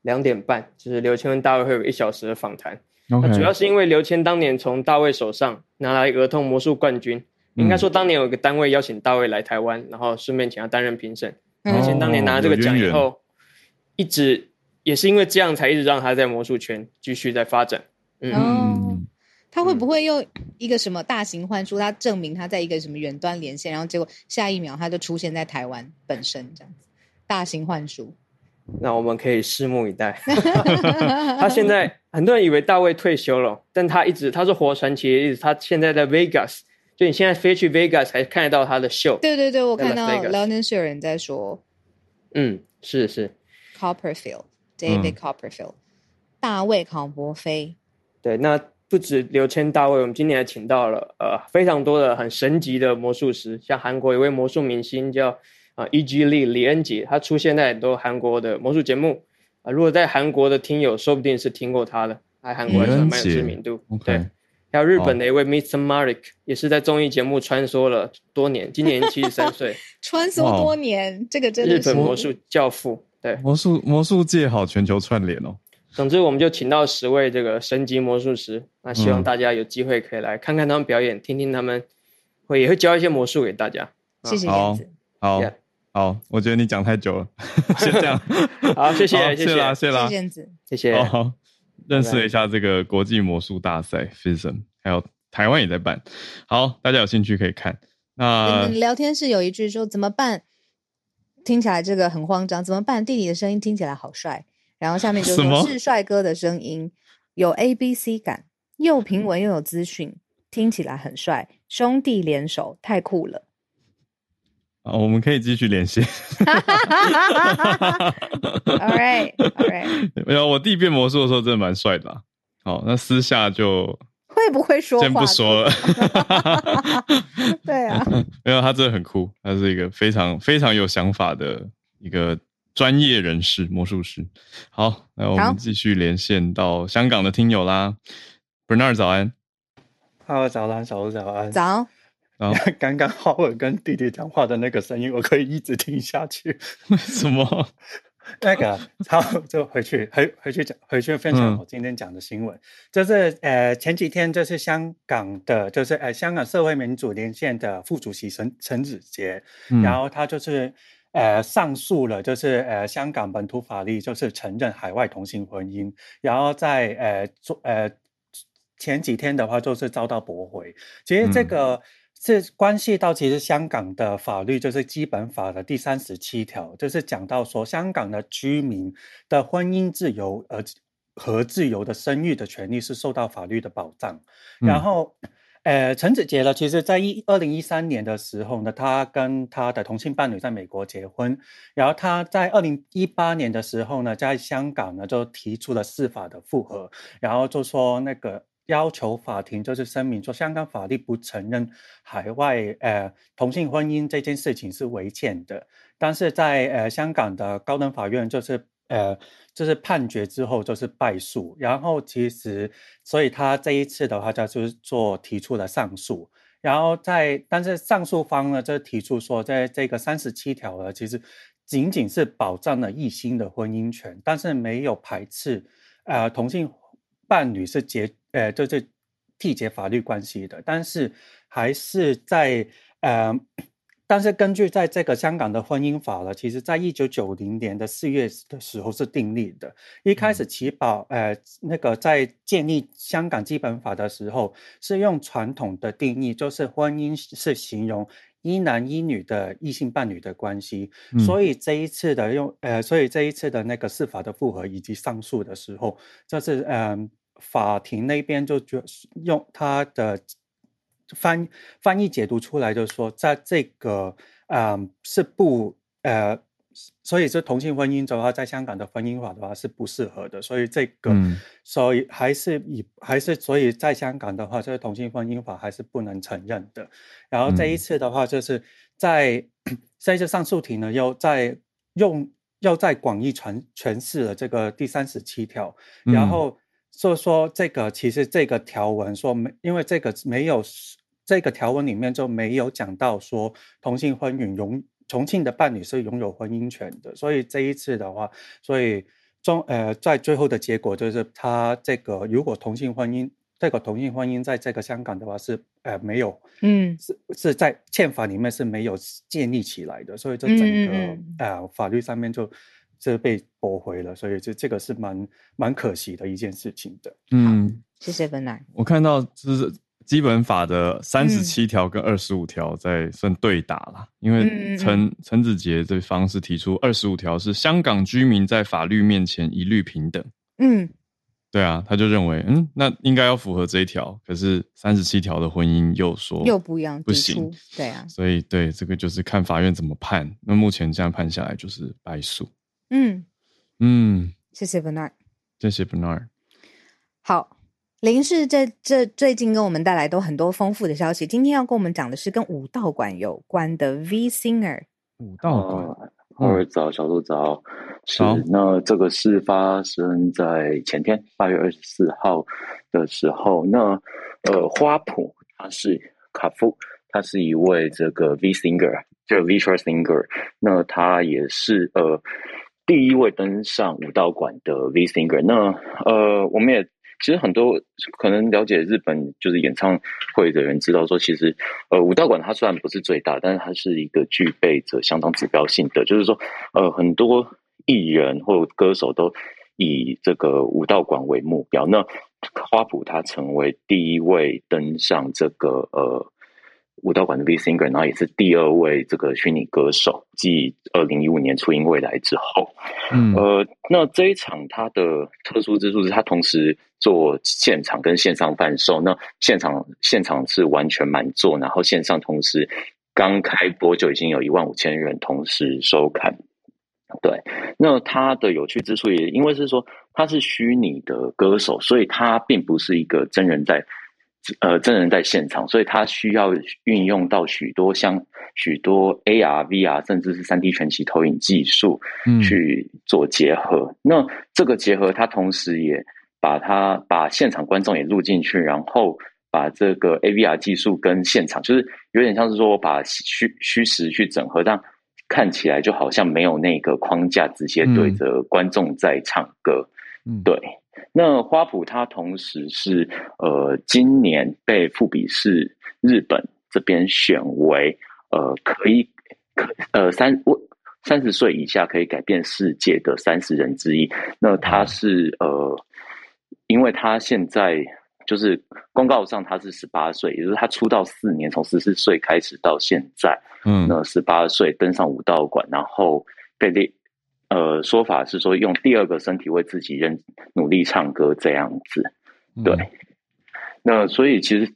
Speaker 4: 两点半，就是刘谦跟大卫会有一小时的访谈。那主要是因为刘谦当年从大卫手上拿来儿童魔术冠军。应该说，当年有一个单位邀请大卫来台湾，然后顺便请他担任评审。而且当年拿了这个奖以后，一直也是因为这样，才一直让他在魔术圈继续在发展。嗯，
Speaker 3: 哦、他会不会用一个什么大型幻术，他证明他在一个什么远端连线，然后结果下一秒他就出现在台湾本身这样子？大型幻术，
Speaker 4: 那我们可以拭目以待。他现在很多人以为大卫退休了，但他一直他是活传奇，一直他现在在 Vegas。就你现在飞去 Vegas 才看得到他的秀。
Speaker 3: 对对对，我看到 London 是有人在说。
Speaker 4: 嗯，是是。
Speaker 3: Copperfield，David Copperfield，大卫考伯菲。
Speaker 4: 对，那不止刘谦大卫，我们今年还请到了呃非常多的很神级的魔术师，像韩国一位魔术明星叫啊、呃、E.G. Lee 李恩杰，他出现在很多韩国的魔术节目啊、呃。如果在韩国的听友，说不定是听过他的，在韩国还是蛮有知名度。对。还有日本的一位 Mr. Marik，也是在综艺节目穿梭了多年，今年七十三岁，<laughs>
Speaker 3: 穿梭多年，这个真
Speaker 4: 的是日本魔术教父。对，
Speaker 2: 魔术魔术界好全球串联哦。
Speaker 4: 总之，我们就请到十位这个神级魔术师，那希望大家有机会可以来看看他们表演，嗯、听听他们会也会教一些魔术给大家。
Speaker 3: 谢谢燕子，
Speaker 2: 好，yeah. 好，我觉得你讲太久了，先这样，<laughs> <laughs>
Speaker 4: 好，谢谢，谢谢啦，
Speaker 2: 谢谢啦，
Speaker 3: 燕子，
Speaker 4: 谢谢。
Speaker 2: 好认识了一下这个国际魔术大赛，FISM，还有台湾也在办。好，大家有兴趣可以看。那
Speaker 3: 聊天室有一句说：“怎么办？”听起来这个很慌张。怎么办？弟弟的声音听起来好帅。然后下面就 <laughs> 说：“是帅哥的声音，有 A B C 感，又平稳又有资讯，听起来很帅。兄弟联手，太酷了。”
Speaker 2: 啊，我们可以继续连线。<laughs>
Speaker 3: All right, all right。
Speaker 2: 没有，我弟变魔术的时候真的蛮帅的。好，那私下就
Speaker 3: 会不会说话？
Speaker 2: 先不说了。<laughs>
Speaker 3: 对啊，<laughs>
Speaker 2: 没有，他真的很酷，他是一个非常非常有想法的一个专业人士，魔术师。好，那我们继续连线到香港的听友啦。Bernard 早安。
Speaker 5: Hello，早安，小鹿早安。
Speaker 3: 早。<laughs>
Speaker 5: 刚刚浩尔跟弟弟讲话的那个声音，我可以一直听下去。
Speaker 2: 为什么？<laughs>
Speaker 5: 那个，然后就回去回回去讲，回去分享我今天讲的新闻。嗯、就是呃，前几天就是香港的，就是呃，香港社会民主连线的副主席陈陈子杰，嗯、然后他就是呃上诉了，就是呃香港本土法律就是承认海外同性婚姻，然后在呃做呃前几天的话就是遭到驳回。其实这个。嗯是关系到其实香港的法律，就是基本法的第三十七条，就是讲到说香港的居民的婚姻自由呃和自由的生育的权利是受到法律的保障。嗯、然后，呃，陈子杰呢，其实在一二零一三年的时候呢，他跟他的同性伴侣在美国结婚，然后他在二零一八年的时候呢，在香港呢就提出了司法的复核，然后就说那个。要求法庭就是声明说，香港法律不承认海外呃同性婚姻这件事情是违宪的。但是在呃香港的高等法院就是呃就是判决之后就是败诉，然后其实所以他这一次的话，他就是做提出了上诉，然后在但是上诉方呢就提出说，在这个三十七条呢，其实仅仅是保障了异性的婚姻权，但是没有排斥呃同性伴侣是结。呃，就是缔结法律关系的，但是还是在呃，但是根据在这个香港的婚姻法呢，其实在一九九零年的四月的时候是订立的。一开始起保呃，那个在建立香港基本法的时候，是用传统的定义，就是婚姻是形容一男一女的异性伴侣的关系。嗯、所以这一次的用呃，所以这一次的那个司法的复核以及上诉的时候，就是嗯。呃法庭那边就就用他的翻翻译解读出来，就是说，在这个呃是不呃，所以这同性婚姻的话，在香港的婚姻法的话是不适合的，所以这个，嗯、所以还是以还是所以在香港的话，这个同性婚姻法还是不能承认的。然后这一次的话，就是在在这上诉庭呢，又在用又在广义诠诠释了这个第三十七条，然后。就说，这个其实这个条文说没，因为这个没有这个条文里面就没有讲到说同性婚姻拥同性的伴侣是拥有婚姻权的，所以这一次的话，所以中呃在最后的结果就是他这个如果同性婚姻这个同性婚姻在这个香港的话是呃没有嗯是是在宪法里面是没有建立起来的，所以这整个嗯嗯嗯呃法律上面就。是被驳回了，所以这这个是蛮蛮可惜的一件事情的。
Speaker 2: 嗯，
Speaker 3: 谢谢芬奈。
Speaker 2: 我看到就是基本法的三十七条跟二十五条在算对打了，嗯、因为陈陈子杰这方是提出二十五条是香港居民在法律面前一律平等。
Speaker 3: 嗯，
Speaker 2: 对啊，他就认为嗯，那应该要符合这一条，可是三十七条的婚姻又说
Speaker 3: 又不一样，
Speaker 2: 不行。
Speaker 3: 对啊，
Speaker 2: 所以对这个就是看法院怎么判。那目前这样判下来就是败诉。
Speaker 3: 嗯嗯，谢谢 Bernard，
Speaker 2: 谢谢 Bernard。
Speaker 3: 好，林氏这这最近跟我们带来都很多丰富的消息。今天要跟我们讲的是跟武道馆有关的 V Singer。
Speaker 2: 武道馆，
Speaker 6: 二、呃、早小鹿早，是好那这个事发生在前天八月二十四号的时候。那呃，花圃他是卡夫，他是一位这个 V Singer，就 Visual Singer。那他也是呃。第一位登上武道馆的 V Singer，那呃，我们也其实很多可能了解日本就是演唱会的人知道说，其实呃，武道馆它虽然不是最大，但是它是一个具备着相当指标性的，就是说呃，很多艺人或歌手都以这个武道馆为目标。那花圃他成为第一位登上这个呃。武道馆的 V Singer，然后也是第二位这个虚拟歌手，继二零一五年初音未来之后，嗯，呃，那这一场它的特殊之处是，它同时做现场跟线上贩售，那现场现场是完全满座，然后线上同时刚开播就已经有一万五千人同时收看。对，那它的有趣之处也因为是说它是虚拟的歌手，所以它并不是一个真人在。呃，真人在现场，所以他需要运用到许多像许多 AR、VR，甚至是三 D 全息投影技术去做结合。嗯、那这个结合，它同时也把它把现场观众也录进去，然后把这个 AVR 技术跟现场，就是有点像是说把虚虚实去整合，让看起来就好像没有那个框架，直接对着观众在唱歌。嗯，对。那花圃它同时是呃，今年被富比士日本这边选为呃，可以可呃三我三十岁以下可以改变世界的三十人之一。那他是呃，因为他现在就是公告上他是十八岁，也就是他出道四年，从十四岁开始到现在，嗯，那十八岁登上武道馆，然后被列。呃，说法是说用第二个身体为自己认努力唱歌这样子，对。嗯、那所以其实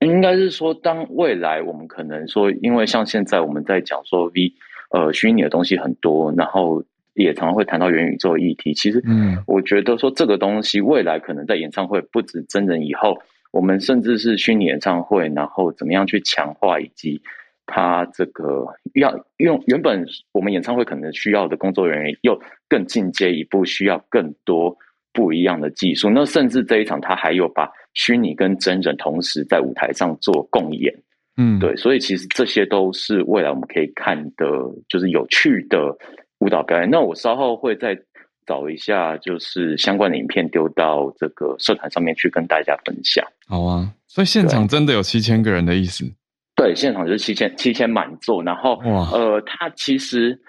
Speaker 6: 应该是说，当未来我们可能说，因为像现在我们在讲说 V 呃虚拟的东西很多，然后也常常会谈到元宇宙议题。其实，嗯，我觉得说这个东西未来可能在演唱会不止真人以后，我们甚至是虚拟演唱会，然后怎么样去强化以及。它这个要用原本我们演唱会可能需要的工作人员，又更进阶一步，需要更多不一样的技术。那甚至这一场，他还有把虚拟跟真人同时在舞台上做共演。嗯，对，所以其实这些都是未来我们可以看的，就是有趣的舞蹈表演。那我稍后会再找一下，就是相关的影片丢到这个社团上面去跟大家分享。
Speaker 2: 好啊，所以现场真的有七千个人的意思。
Speaker 6: 对，现场就是七千七千满座，然后哇呃，他其实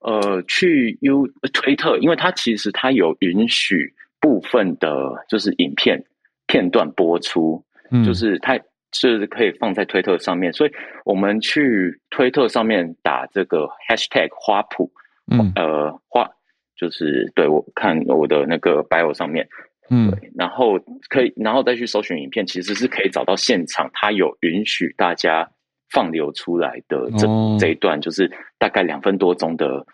Speaker 6: 呃去 U 推特，因为他其实他有允许部分的，就是影片片段播出，嗯、就是他是可以放在推特上面，所以我们去推特上面打这个 hashtag 花圃，嗯。呃画就是对我看我的那个 bio 上面。嗯，对，然后可以，然后再去搜寻影片，其实是可以找到现场，他有允许大家放流出来的这、哦、这一段，就是大概两分多钟的，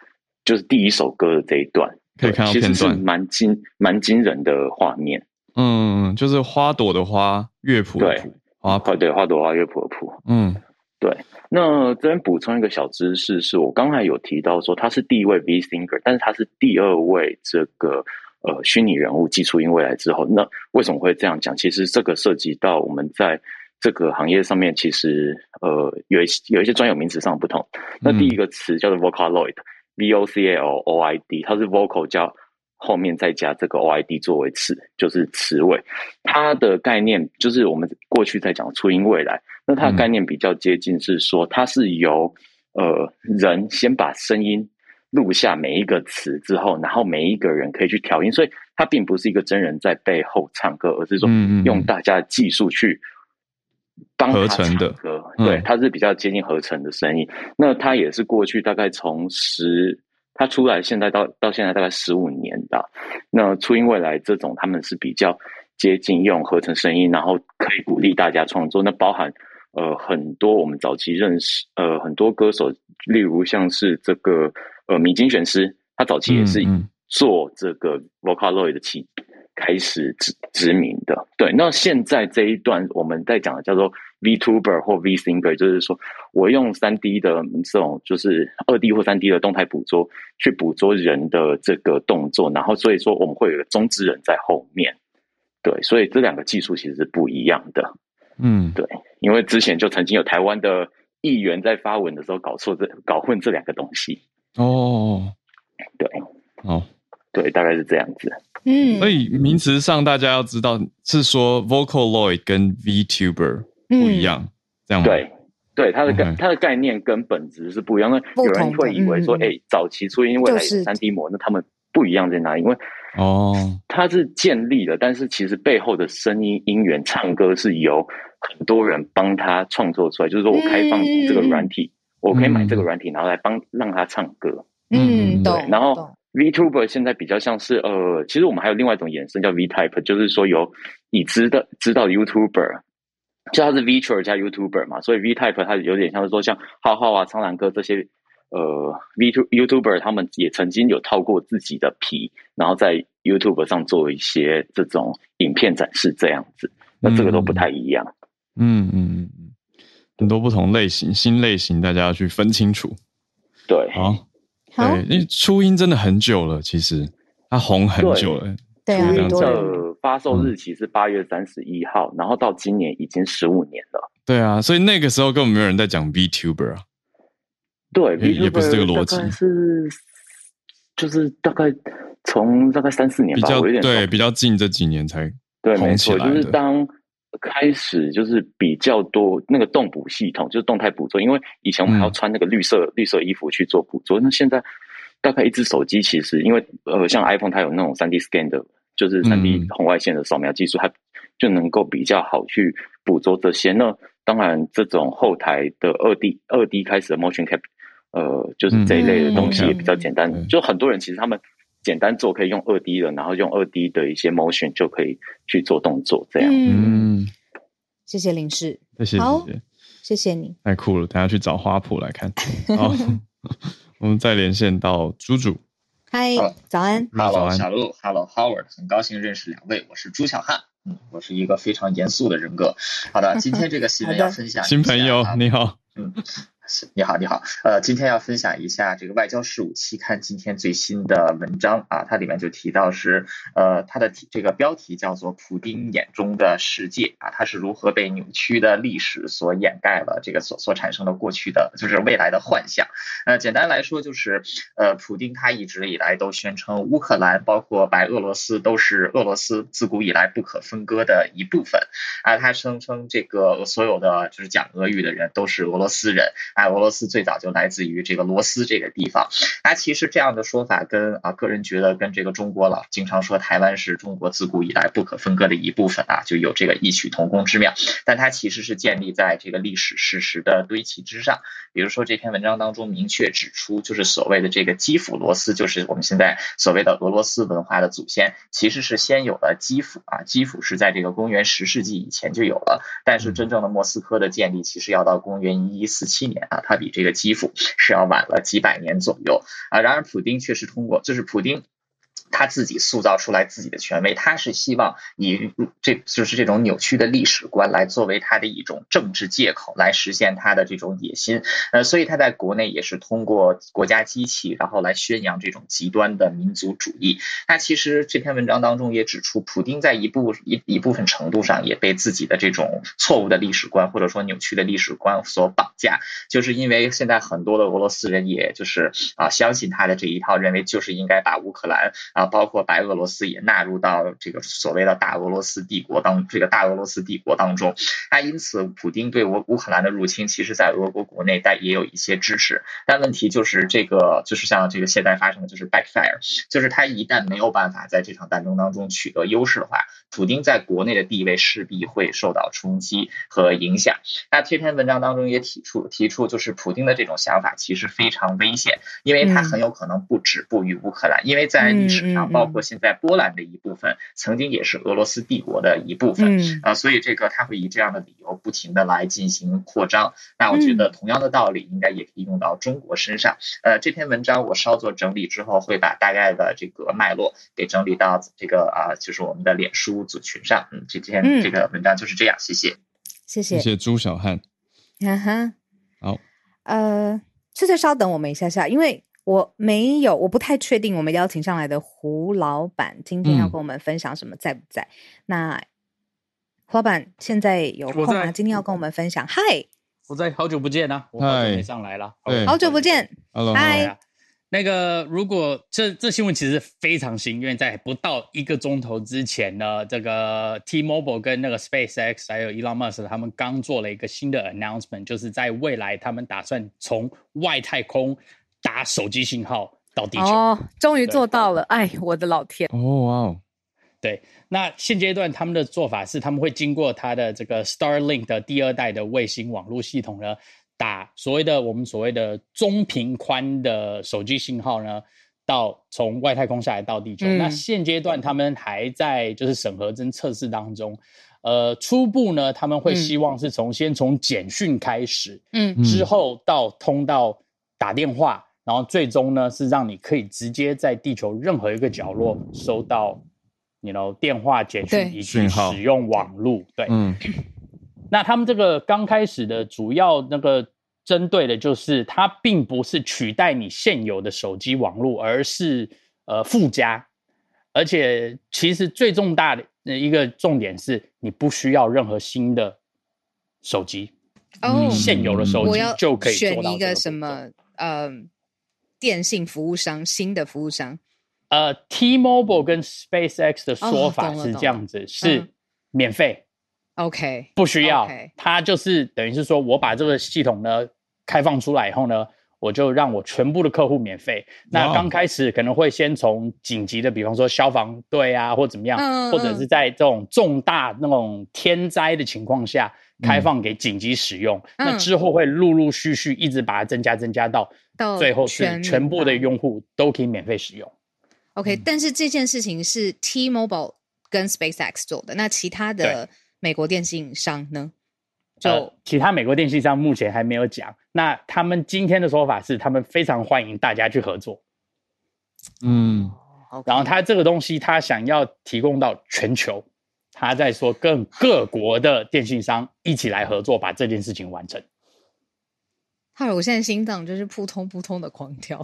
Speaker 6: 就是第一首歌的这一段，
Speaker 2: 可以看到片段，
Speaker 6: 其实是蛮惊蛮惊人的画面。
Speaker 2: 嗯，就是花朵的花，乐谱的谱，花
Speaker 6: 圃对花朵花乐谱的谱。
Speaker 2: 嗯，
Speaker 6: 对。那这边补充一个小知识，是我刚才有提到说他是第一位 V singer，但是他是第二位这个。呃，虚拟人物继初音未来之后，那为什么会这样讲？其实这个涉及到我们在这个行业上面，其实呃有一些有一些专有名词上的不同。那第一个词叫做 Vocaloid，V、嗯、O C A L O I D，它是 vocal 加后面再加这个 O I D 作为词，就是词尾。它的概念就是我们过去在讲初音未来，那它的概念比较接近是说，它是由呃人先把声音。录下每一个词之后，然后每一个人可以去调音，所以它并不是一个真人在背后唱歌，而是说用大家的技术去帮合成的歌。对，它是比较接近合成的声音。那它也是过去大概从十，它出来现在到到现在大概十五年的。那初音未来这种，他们是比较接近用合成声音，然后可以鼓励大家创作。那包含呃很多我们早期认识呃很多歌手，例如像是这个。呃，米津玄师，他早期也是做这个 Vocaloid 的起开始知知名的。对，那现在这一段我们在讲的叫做 VTuber 或 V Singer，就是说我用三 D 的这种，就是二 D 或三 D 的动态捕捉，去捕捉人的这个动作，然后所以说我们会有一个中之人在后面。对，所以这两个技术其实是不一样的。嗯，对，因为之前就曾经有台湾的议员在发文的时候搞错这搞混这两个东西。
Speaker 2: 哦，
Speaker 6: 对，
Speaker 2: 哦，
Speaker 6: 对，大概是这样子。
Speaker 2: 嗯，所以名词上大家要知道是说 Vocaloid 跟 VTuber 不一样，嗯、这样吗？
Speaker 6: 对，对，它的概它的概念跟本质是不一样的。有人会以为说，哎、嗯欸，早期初音未来有三 D 模，就是、那他们不一样在哪里？因为哦，它是建立的，但是其实背后的声音音源唱歌是由很多人帮他创作出来，就是说我开放这个软体。嗯我可以买这个软体，然后来帮让他唱歌。
Speaker 3: 嗯，对。
Speaker 6: 然后 VTuber 现在比较像是呃，其实我们还有另外一种衍生叫 V Type，就是说有已知的知道 YouTuber，就他是 VTuber 加 YouTuber 嘛，所以 VType 它有点像是说像浩浩啊、苍兰哥这些呃 vtu YouTuber 他们也曾经有套过自己的皮，然后在 YouTube 上做一些这种影片展示这样子，那这个都不太一样。
Speaker 2: 嗯嗯嗯嗯，很多不同类型、新类型，大家要去分清楚。
Speaker 6: 对，
Speaker 2: 好，对，因为初音真的很久了，其实它红很久了。
Speaker 3: 对啊，
Speaker 6: 的发售日期是八月三十一号，嗯，然后到今年已经十五年了。
Speaker 2: 对啊，所以那个时候根本没有人在讲 VTuber 啊。
Speaker 6: 对，
Speaker 2: 也不是这个逻辑，
Speaker 6: 是就是大概从大概三四年吧，
Speaker 2: 比较对比较近这几年才红起来
Speaker 6: 对，没错，就是当开始就是比较多那个动捕系统，就是动态捕捉，因为以前我们还要穿那个绿色、嗯、绿色衣服去做捕捉，那现在。大概一只手机其实，因为呃，像 iPhone 它有那种三 D scan 的，就是三 D 红外线的扫描技术，嗯，它就能够比较好去捕捉这些。那当然，这种后台的二 D 二 D 开始的 motion cap，呃，就是这一类的东西也比较简单。嗯，就很多人其实他们简单做可以用二 D 的，然后用二 D 的一些 motion 就可以去做动作，这样。
Speaker 3: 嗯，谢谢林氏，
Speaker 2: 谢谢，
Speaker 3: 好，谢谢你，
Speaker 2: 太酷了！等下去找花圃来看。<laughs> 好我们再连线到朱主，
Speaker 3: 嗨，早安
Speaker 7: ，Hello，小鹿，Hello Howard，很高兴认识两位，我是朱小汉，嗯，我是一个非常严肃的人格。好的，今天这个新闻要分享
Speaker 2: 新朋友，你好，
Speaker 7: 嗯。你好，你好，呃，今天要分享一下这个外交事务期刊今天最新的文章啊，它里面就提到是，呃，它的这个标题叫做“普丁眼中的世界”啊，它是如何被扭曲的历史所掩盖了，这个所所产生的过去的就是未来的幻想。呃，简单来说就是，呃，普丁他一直以来都宣称乌克兰包括白俄罗斯都是俄罗斯自古以来不可分割的一部分啊，他声称这个所有的就是讲俄语的人都是俄罗斯人。啊，俄罗斯最早就来自于这个罗斯这个地方。那其实这样的说法跟啊，个人觉得跟这个中国了，经常说台湾是中国自古以来不可分割的一部分啊，就有这个异曲同工之妙。但它其实是建立在这个历史事实的堆砌之上。比如说这篇文章当中明确指出，就是所谓的这个基辅罗斯，就是我们现在所谓的俄罗斯文化的祖先，其实是先有了基辅啊。基辅是在这个公元十世纪以前就有了，但是真正的莫斯科的建立其实要到公元一一四七年。啊，它比这个基辅是要晚了几百年左右啊。然而，普丁确实通过，就是普丁。他自己塑造出来自己的权威，他是希望以这就是这种扭曲的历史观来作为他的一种政治借口，来实现他的这种野心。呃，所以他在国内也是通过国家机器，然后来宣扬这种极端的民族主义。那其实这篇文章当中也指出，普丁在一部一一部分程度上也被自己的这种错误的历史观或者说扭曲的历史观所绑架，就是因为现在很多的俄罗斯人也就是啊相信他的这一套，认为就是应该把乌克兰啊。包括白俄罗斯也纳入到这个所谓的大俄罗斯帝国当这个大俄罗斯帝国当中，那因此，普京对乌乌克兰的入侵，其实，在俄国国内但也有一些支持，但问题就是这个就是像这个现在发生的就是 backfire，就是他一旦没有办法在这场战争当中取得优势的话，普京在国内的地位势必会受到冲击和影响。那这篇文章当中也提出提出，就是普京的这种想法其实非常危险，因为他很有可能不止步于乌克兰，因为在历史。啊，包括现在波兰的一部分，曾经也是俄罗斯帝国的一部分，嗯、啊，所以这个他会以这样的理由不停的来进行扩张。那我觉得同样的道理应该也可以用到中国身上。呃，这篇文章我稍作整理之后，会把大概的这个脉络给整理到这个啊，就是我们的脸书组群上。嗯，这篇这个文章就是这样。谢谢，
Speaker 3: 谢谢，
Speaker 2: 谢谢朱小汉。
Speaker 3: 哈哈，
Speaker 2: 好，
Speaker 3: 呃，翠翠，稍等我们一下下，因为。我没有，我不太确定我们邀请上来的胡老板今天要跟我们分享什么，在不在？嗯、那胡老板现在有空吗？今天要跟我们分享。嗨，
Speaker 8: 我在，好久不见啊！我好久没上来了，
Speaker 2: 对，
Speaker 3: 好久不见。
Speaker 2: Hello，
Speaker 3: 嗨。
Speaker 8: 那个，如果这这新闻其实非常新，因为在不到一个钟头之前呢，这个 T-Mobile 跟那个 SpaceX 还有 Elon Musk 他们刚做了一个新的 announcement，就是在未来他们打算从外太空。打手机信号到地球
Speaker 3: 哦，终于做到了！哎，我的老天！
Speaker 2: 哦哇哦，
Speaker 8: 对，那现阶段他们的做法是，他们会经过他的这个 Starlink 的第二代的卫星网络系统呢，打所谓的我们所谓的中频宽的手机信号呢，到从外太空下来到地球。嗯、那现阶段他们还在就是审核跟测试当中。呃，初步呢，他们会希望是从、嗯、先从简讯开始，
Speaker 3: 嗯，
Speaker 8: 之后到通到打电话，然后最终呢是让你可以直接在地球任何一个角落收到，你 you know 电话、简讯以及使用网络，对，嗯。<clears throat> 那他们这个刚开始的主要那个针对的就是，它并不是取代你现有的手机网络，而是呃附加，而且其实最重大的一个重点是，你不需要任何新的手机，哦，现有的手机就可以做到。
Speaker 3: 选一个什么呃电信服务商，新的服务商，
Speaker 8: 呃，T-Mobile 跟 SpaceX 的说法是这样子，是免费。
Speaker 3: OK，
Speaker 8: 不需要，okay. 它就是等于是说，我把这个系统呢开放出来以后呢，我就让我全部的客户免费。那刚开始可能会先从紧急的，比方说消防队啊，或怎么样，或者是在这种重大那种天灾的情况下开放给紧急使用。嗯、那之后会陆陆续续一直把它增加，增加到到最后是全部的用户都可以免费使用。
Speaker 3: OK，、嗯、但是这件事情是 T-Mobile 跟 SpaceX 做的，那其他的。美国电信商呢？就、呃、
Speaker 8: 其他美国电信商目前还没有讲。那他们今天的说法是，他们非常欢迎大家去合作。
Speaker 2: 嗯，
Speaker 8: 然后他这个东西，他想要提供到全球。他在说，跟各国的电信商一起来合作，把这件事情完成。
Speaker 3: 哈喽，我现在心脏就是扑通扑通的狂跳。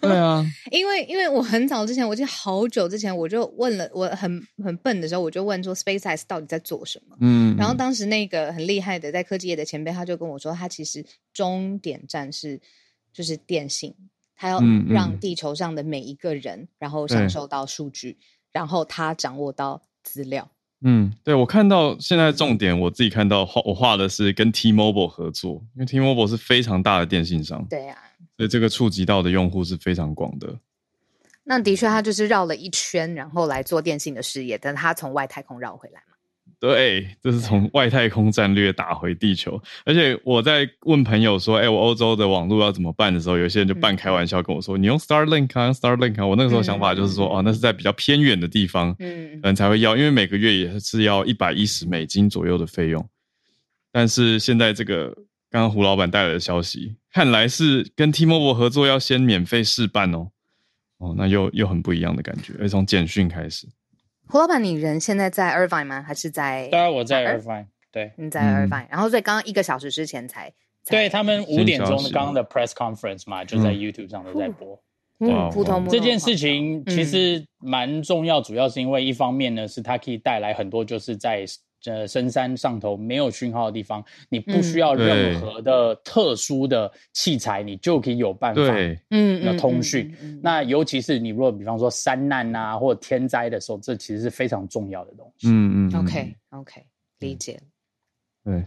Speaker 2: 对啊，
Speaker 3: 因为因为我很早之前，我记得好久之前，我就问了，我很很笨的时候，我就问说，SpaceX 到底在做什么？嗯，然后当时那个很厉害的在科技业的前辈，他就跟我说，他其实终点站是就是电信，他要让地球上的每一个人，然后享受到数据，然后他掌握到资料。
Speaker 2: 嗯，对，我看到现在重点，我自己看到画我画的是跟 T-Mobile 合作，因为 T-Mobile 是非常大的电信商，
Speaker 3: 对呀、啊，
Speaker 2: 所以这个触及到的用户是非常广的。
Speaker 3: 那的确，他就是绕了一圈，然后来做电信的事业，但他从外太空绕回来嘛。
Speaker 2: 对，这是从外太空战略打回地球。而且我在问朋友说：“哎，我欧洲的网络要怎么办？”的时候，有些人就半开玩笑跟我说：“嗯、你用 Starlink 啊，Starlink 啊。”我那个时候想法就是说：“嗯、哦，那是在比较偏远的地方，嗯，可能才会要，因为每个月也是要一百一十美金左右的费用。”但是现在这个刚刚胡老板带来的消息，看来是跟 T-Mobile 合作要先免费试办哦。哦，那又又很不一样的感觉，而从简讯开始。
Speaker 3: 胡老板，你人现在在 Irvine 吗？还是在？
Speaker 8: 当然我在 Irvine，对，
Speaker 3: 你在 Irvine，、嗯、然后所以刚刚一个小时之前才，
Speaker 8: 对他们五点钟刚刚的 press conference 嘛，就在 YouTube 上都在播。
Speaker 3: 嗯，普通。
Speaker 8: 这件事情其实蛮重要，主要是因为一方面呢，是它可以带来很多就是在。呃，深山上头没有讯号的地方，你不需要任何的特殊的器材，嗯、你就可以有办法，嗯，那通讯。那尤其是你如果比方说山难啊，或者天灾的时候，这其实是非常重要的东西。
Speaker 2: 嗯嗯
Speaker 3: ，OK OK，理解。
Speaker 2: 对，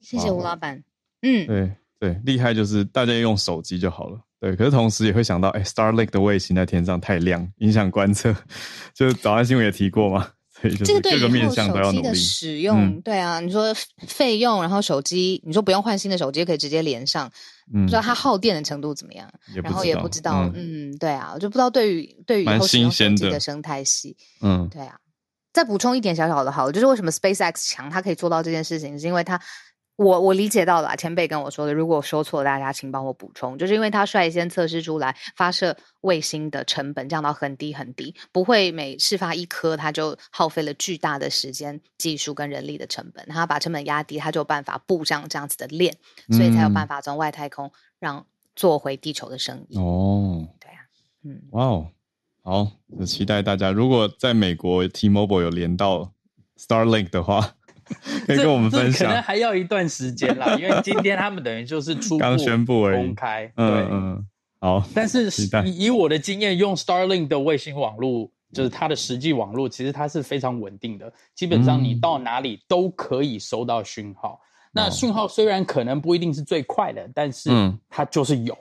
Speaker 3: 谢谢吴老板。嗯，
Speaker 2: 对对，厉害就是大家用手机就好了。对，可是同时也会想到，哎，Starlink 的卫星在天上太亮，影响观测。<laughs> 就是早安新闻也提过嘛。
Speaker 3: 这个对以后手机的使用，嗯、对啊，你说费用，然后手机，你说不用换新的手机可以直接连上，嗯、不知道它耗电的程度怎么样，然后也不知道，嗯，嗯，对啊，我就不知道对于对于以后使用手机的生态系，
Speaker 2: 嗯，
Speaker 3: 对啊，再补充一点小小的好，就是为什么 SpaceX 强，它可以做到这件事情，是因为它。我我理解到了，前辈跟我说的。如果我说错了，大家请帮我补充。就是因为他率先测试出来，发射卫星的成本降到很低很低，不会每试发一颗，他就耗费了巨大的时间、技术跟人力的成本。他把成本压低，他就有办法布上这样子的链，所以才有办法从外太空让做回地球的生意。
Speaker 2: 哦，
Speaker 3: 对啊，嗯，
Speaker 2: 哇哦，好，就期待大家如果在美国 T-Mobile 有连到 Starlink 的话。<laughs> 可以跟我们分享，
Speaker 8: 可能还要一段时间啦，<laughs> 因为今天他们等于就是初步刚宣布而已，公开。
Speaker 2: 嗯嗯，好。
Speaker 8: 但是以以我的经验，用 Starlink 的卫星网络，就是它的实际网络，其实它是非常稳定的，基本上你到哪里都可以收到讯号。那讯号虽然可能不一定是最快的，但是它就是有。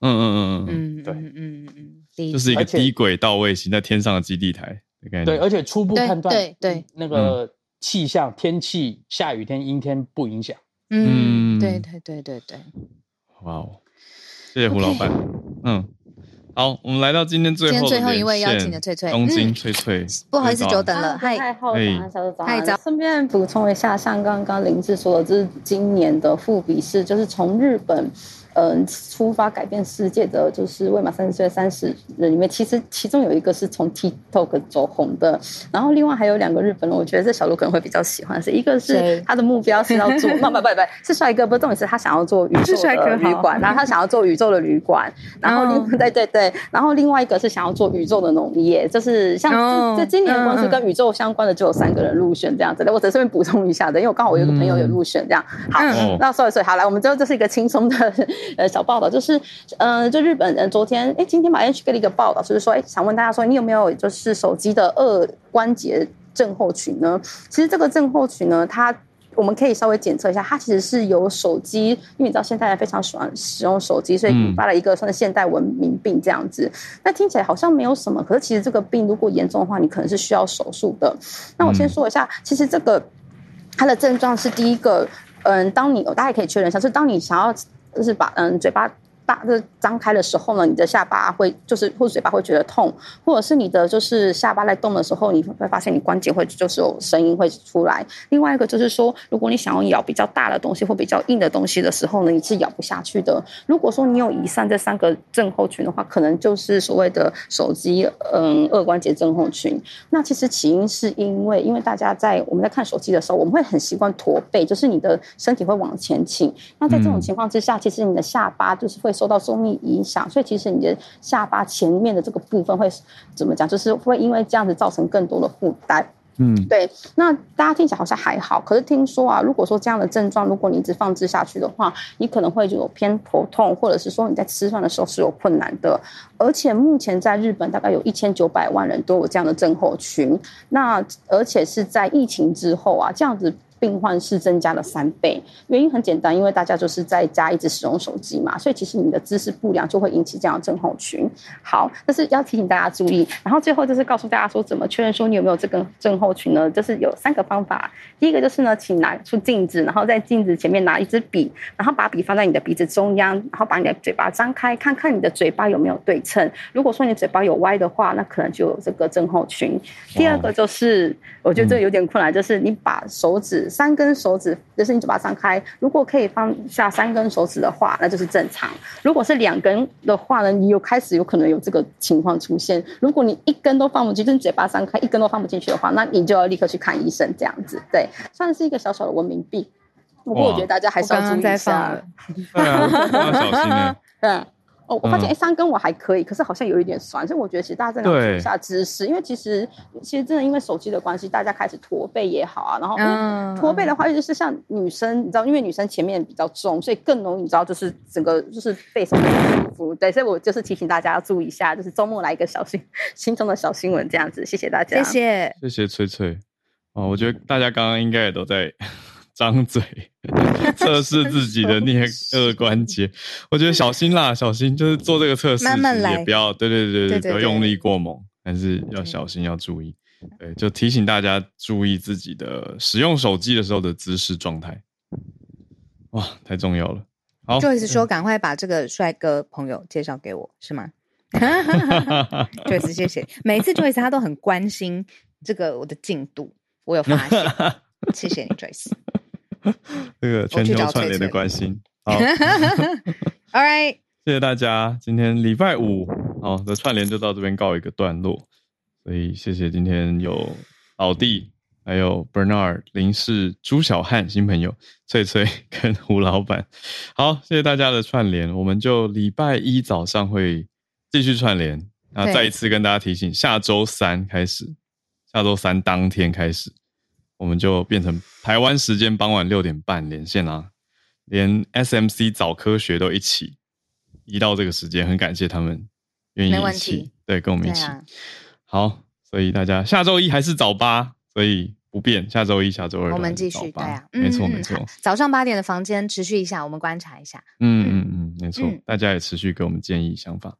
Speaker 2: 嗯嗯嗯嗯
Speaker 3: 嗯，对，嗯嗯嗯，
Speaker 2: 就是一个低轨道卫星在天上的基地台。
Speaker 8: 对，而且初步判断，
Speaker 3: 对对，
Speaker 8: 那个。气象、天气、下雨天、阴天不影响。
Speaker 3: 嗯，对对对对对。
Speaker 2: 哇哦，谢谢胡老板。嗯，好，我们来到今天最后今天
Speaker 3: 最后一位邀请的翠翠，
Speaker 2: 东京翠翠，
Speaker 3: 不好意思久等了，
Speaker 9: 嗨，太后早安，小早安，
Speaker 3: 早。
Speaker 9: 顺便补充一下，像刚刚林志说的，这是今年的复比士，就是从日本。嗯，出发改变世界的就是未满三十岁的三十人里面，其实其中有一个是从 TikTok 走红的，然后另外还有两个日本人，我觉得这小鹿可能会比较喜欢，是一个是他的目标是要做，不不不不，是帅哥，不重点是他想要做宇宙的旅馆，然后他想要做宇宙的旅馆，然后另对对对，然后另外一个是想要做宇宙的农业，就是像这今年光是跟宇宙相关的就有三个人入选这样子的，我只是顺便补充一下的，因为我刚好我有个朋友有入选这样，好，那所以所以好来，我们最后这是一个轻松的。呃，小报道就是，呃，就日本人昨天，哎、欸，今天把 NHK 给了一个报道，就是说，哎、欸，想问大家说，你有没有就是手机的二关节症候群呢？其实这个症候群呢，它我们可以稍微检测一下，它其实是由手机，因为你知道现代人非常喜欢使用手机，所以引发了一个算是现代文明病这样子。那听起来好像没有什么，可是其实这个病如果严重的话，你可能是需要手术的。那我先说一下，其实这个它的症状是第一个，嗯，当你大家可以确认一下，就是当你想要。就是把嗯嘴巴。大就是张开的时候呢，你的下巴会就是或者嘴巴会觉得痛，或者是你的就是下巴在动的时候，你会发现你关节会就是有声音会出来。另外一个就是说，如果你想要咬比较大的东西或比较硬的东西的时候呢，你是咬不下去的。如果说你有以上这三个症候群的话，可能就是所谓的手机嗯二关节症候群。那其实起因是因为因为大家在我们在看手机的时候，我们会很习惯驼背，就是你的身体会往前倾。那在这种情况之下，其实你的下巴就是会。受到重力影响，所以其实你的下巴前面的这个部分会怎么讲？就是会因为这样子造成更多的负担。嗯，对。那大家听起来好像还好，可是听说啊，如果说这样的症状，如果你一直放置下去的话，你可能会就有偏头痛，或者是说你在吃饭的时候是有困难的。而且目前在日本大概有一千九百万人都有这样的症候群。那而且是在疫情之后啊，这样子。病患是增加了三倍，原因很简单，因为大家就是在家一直使用手机嘛，所以其实你的姿势不良就会引起这样的症候群。好，但是要提醒大家注意，然后最后就是告诉大家说怎么确认说你有没有这个症候群呢？就是有三个方法。第一个就是呢，请拿出镜子，然后在镜子前面拿一支笔，然后把笔放在你的鼻子中央，然后把你的嘴巴张开，看看你的嘴巴有没有对称。如果说你嘴巴有歪的话，那可能就有这个症候群。第二个就是，我觉得这有点困难，就是你把手指。三根手指，就是你嘴巴张开，如果可以放下三根手指的话，那就是正常。如果是两根的话呢，你有开始有可能有这个情况出现。如果你一根都放不进，就是嘴巴张开一根都放不进去的话，那你就要立刻去看医生。这样子，对，算是一个小小的文明病。不过我觉得大家还是要注意一下。<laughs>
Speaker 2: 对啊，要小心的。
Speaker 9: 对。哦，我发现哎，三根我还可以，可是好像有一点酸，所以我觉得其实大家真的要注意一下姿势，因为其实其实真的因为手机的关系，大家开始驼背也好啊，然后驼背的话，就是像女生，你知道，因为女生前面比较重，所以更容易你知道，就是整个就是背手不舒服。对，所以我就是提醒大家要注意一下，就是周末来一个小新心中的小新闻这样子，谢谢大家，
Speaker 3: 谢谢，
Speaker 2: 谢谢翠翠。哦，我觉得大家刚刚应该也都在。张嘴 <laughs> 测试自己的颞顎关节，我觉得小心啦，小心就是做这个测试，
Speaker 3: 慢慢来，
Speaker 2: 也不要对对对对，不要用力过猛，还是要小心要注意。对，就提醒大家注意自己的使用手机的时候的姿势状态。哇，太重要了。好
Speaker 3: ，Joyce 说赶快把这个帅哥朋友介绍给我，是吗？<laughs> Joyce 谢谢，每一次 Joyce 他都很关心这个我的进度，我有发现，<laughs> 谢谢你，Joyce。<laughs>
Speaker 2: 这个全球串联的关心，好，<laughs>
Speaker 3: All right，
Speaker 2: 谢谢大家。今天礼拜五，好的串联就到这边告一个段落。所以谢谢今天有老弟，还有 Bernard 林氏、朱小汉新朋友、翠翠跟胡老板。好，谢谢大家的串联，我们就礼拜一早上会继续串联。那再一次跟大家提醒，下周三开始，下周三当天开始。我们就变成台湾时间傍晚六点半连线啦，连 SMC 早科学都一起移到这个时间，很感谢他们愿意一起，对，跟我们一起。好，所以大家下周一还是早八，所以不变，下周一、下周二我们继续，对啊，没错没错。早上八点的房间持续一下，我们观察一下。嗯嗯嗯，没错，大家也持续给我们建议想法。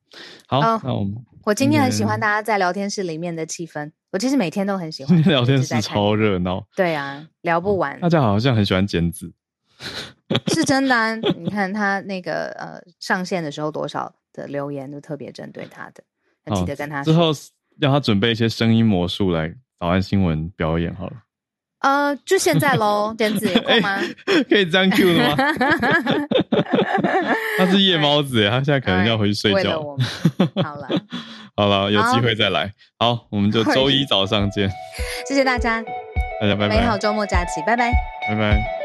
Speaker 2: 好，那我们我今天很喜欢大家在聊天室里面的气氛。我其实每天都很喜欢 <laughs> 聊天室，超热闹。对啊，聊不完。大家好像很喜欢剪纸，<laughs> 是真的啊。你看他那个呃上线的时候多少
Speaker 3: 的留言都特别针对他的，很记得跟他
Speaker 2: 说。之后要他准备一些声音魔术来早安新闻表演好了。
Speaker 3: 呃，就现在喽，点子有空吗？<laughs>
Speaker 2: 可以这样 Q 的吗？<laughs> 他是夜猫子，他现在可能要回去睡觉。
Speaker 3: 好了，<laughs>
Speaker 2: 好了，有机会再来。好，我们就周一早上见。
Speaker 3: 谢谢大家，
Speaker 2: 大家拜拜。
Speaker 3: 美好周末假期，拜拜，
Speaker 2: 拜拜。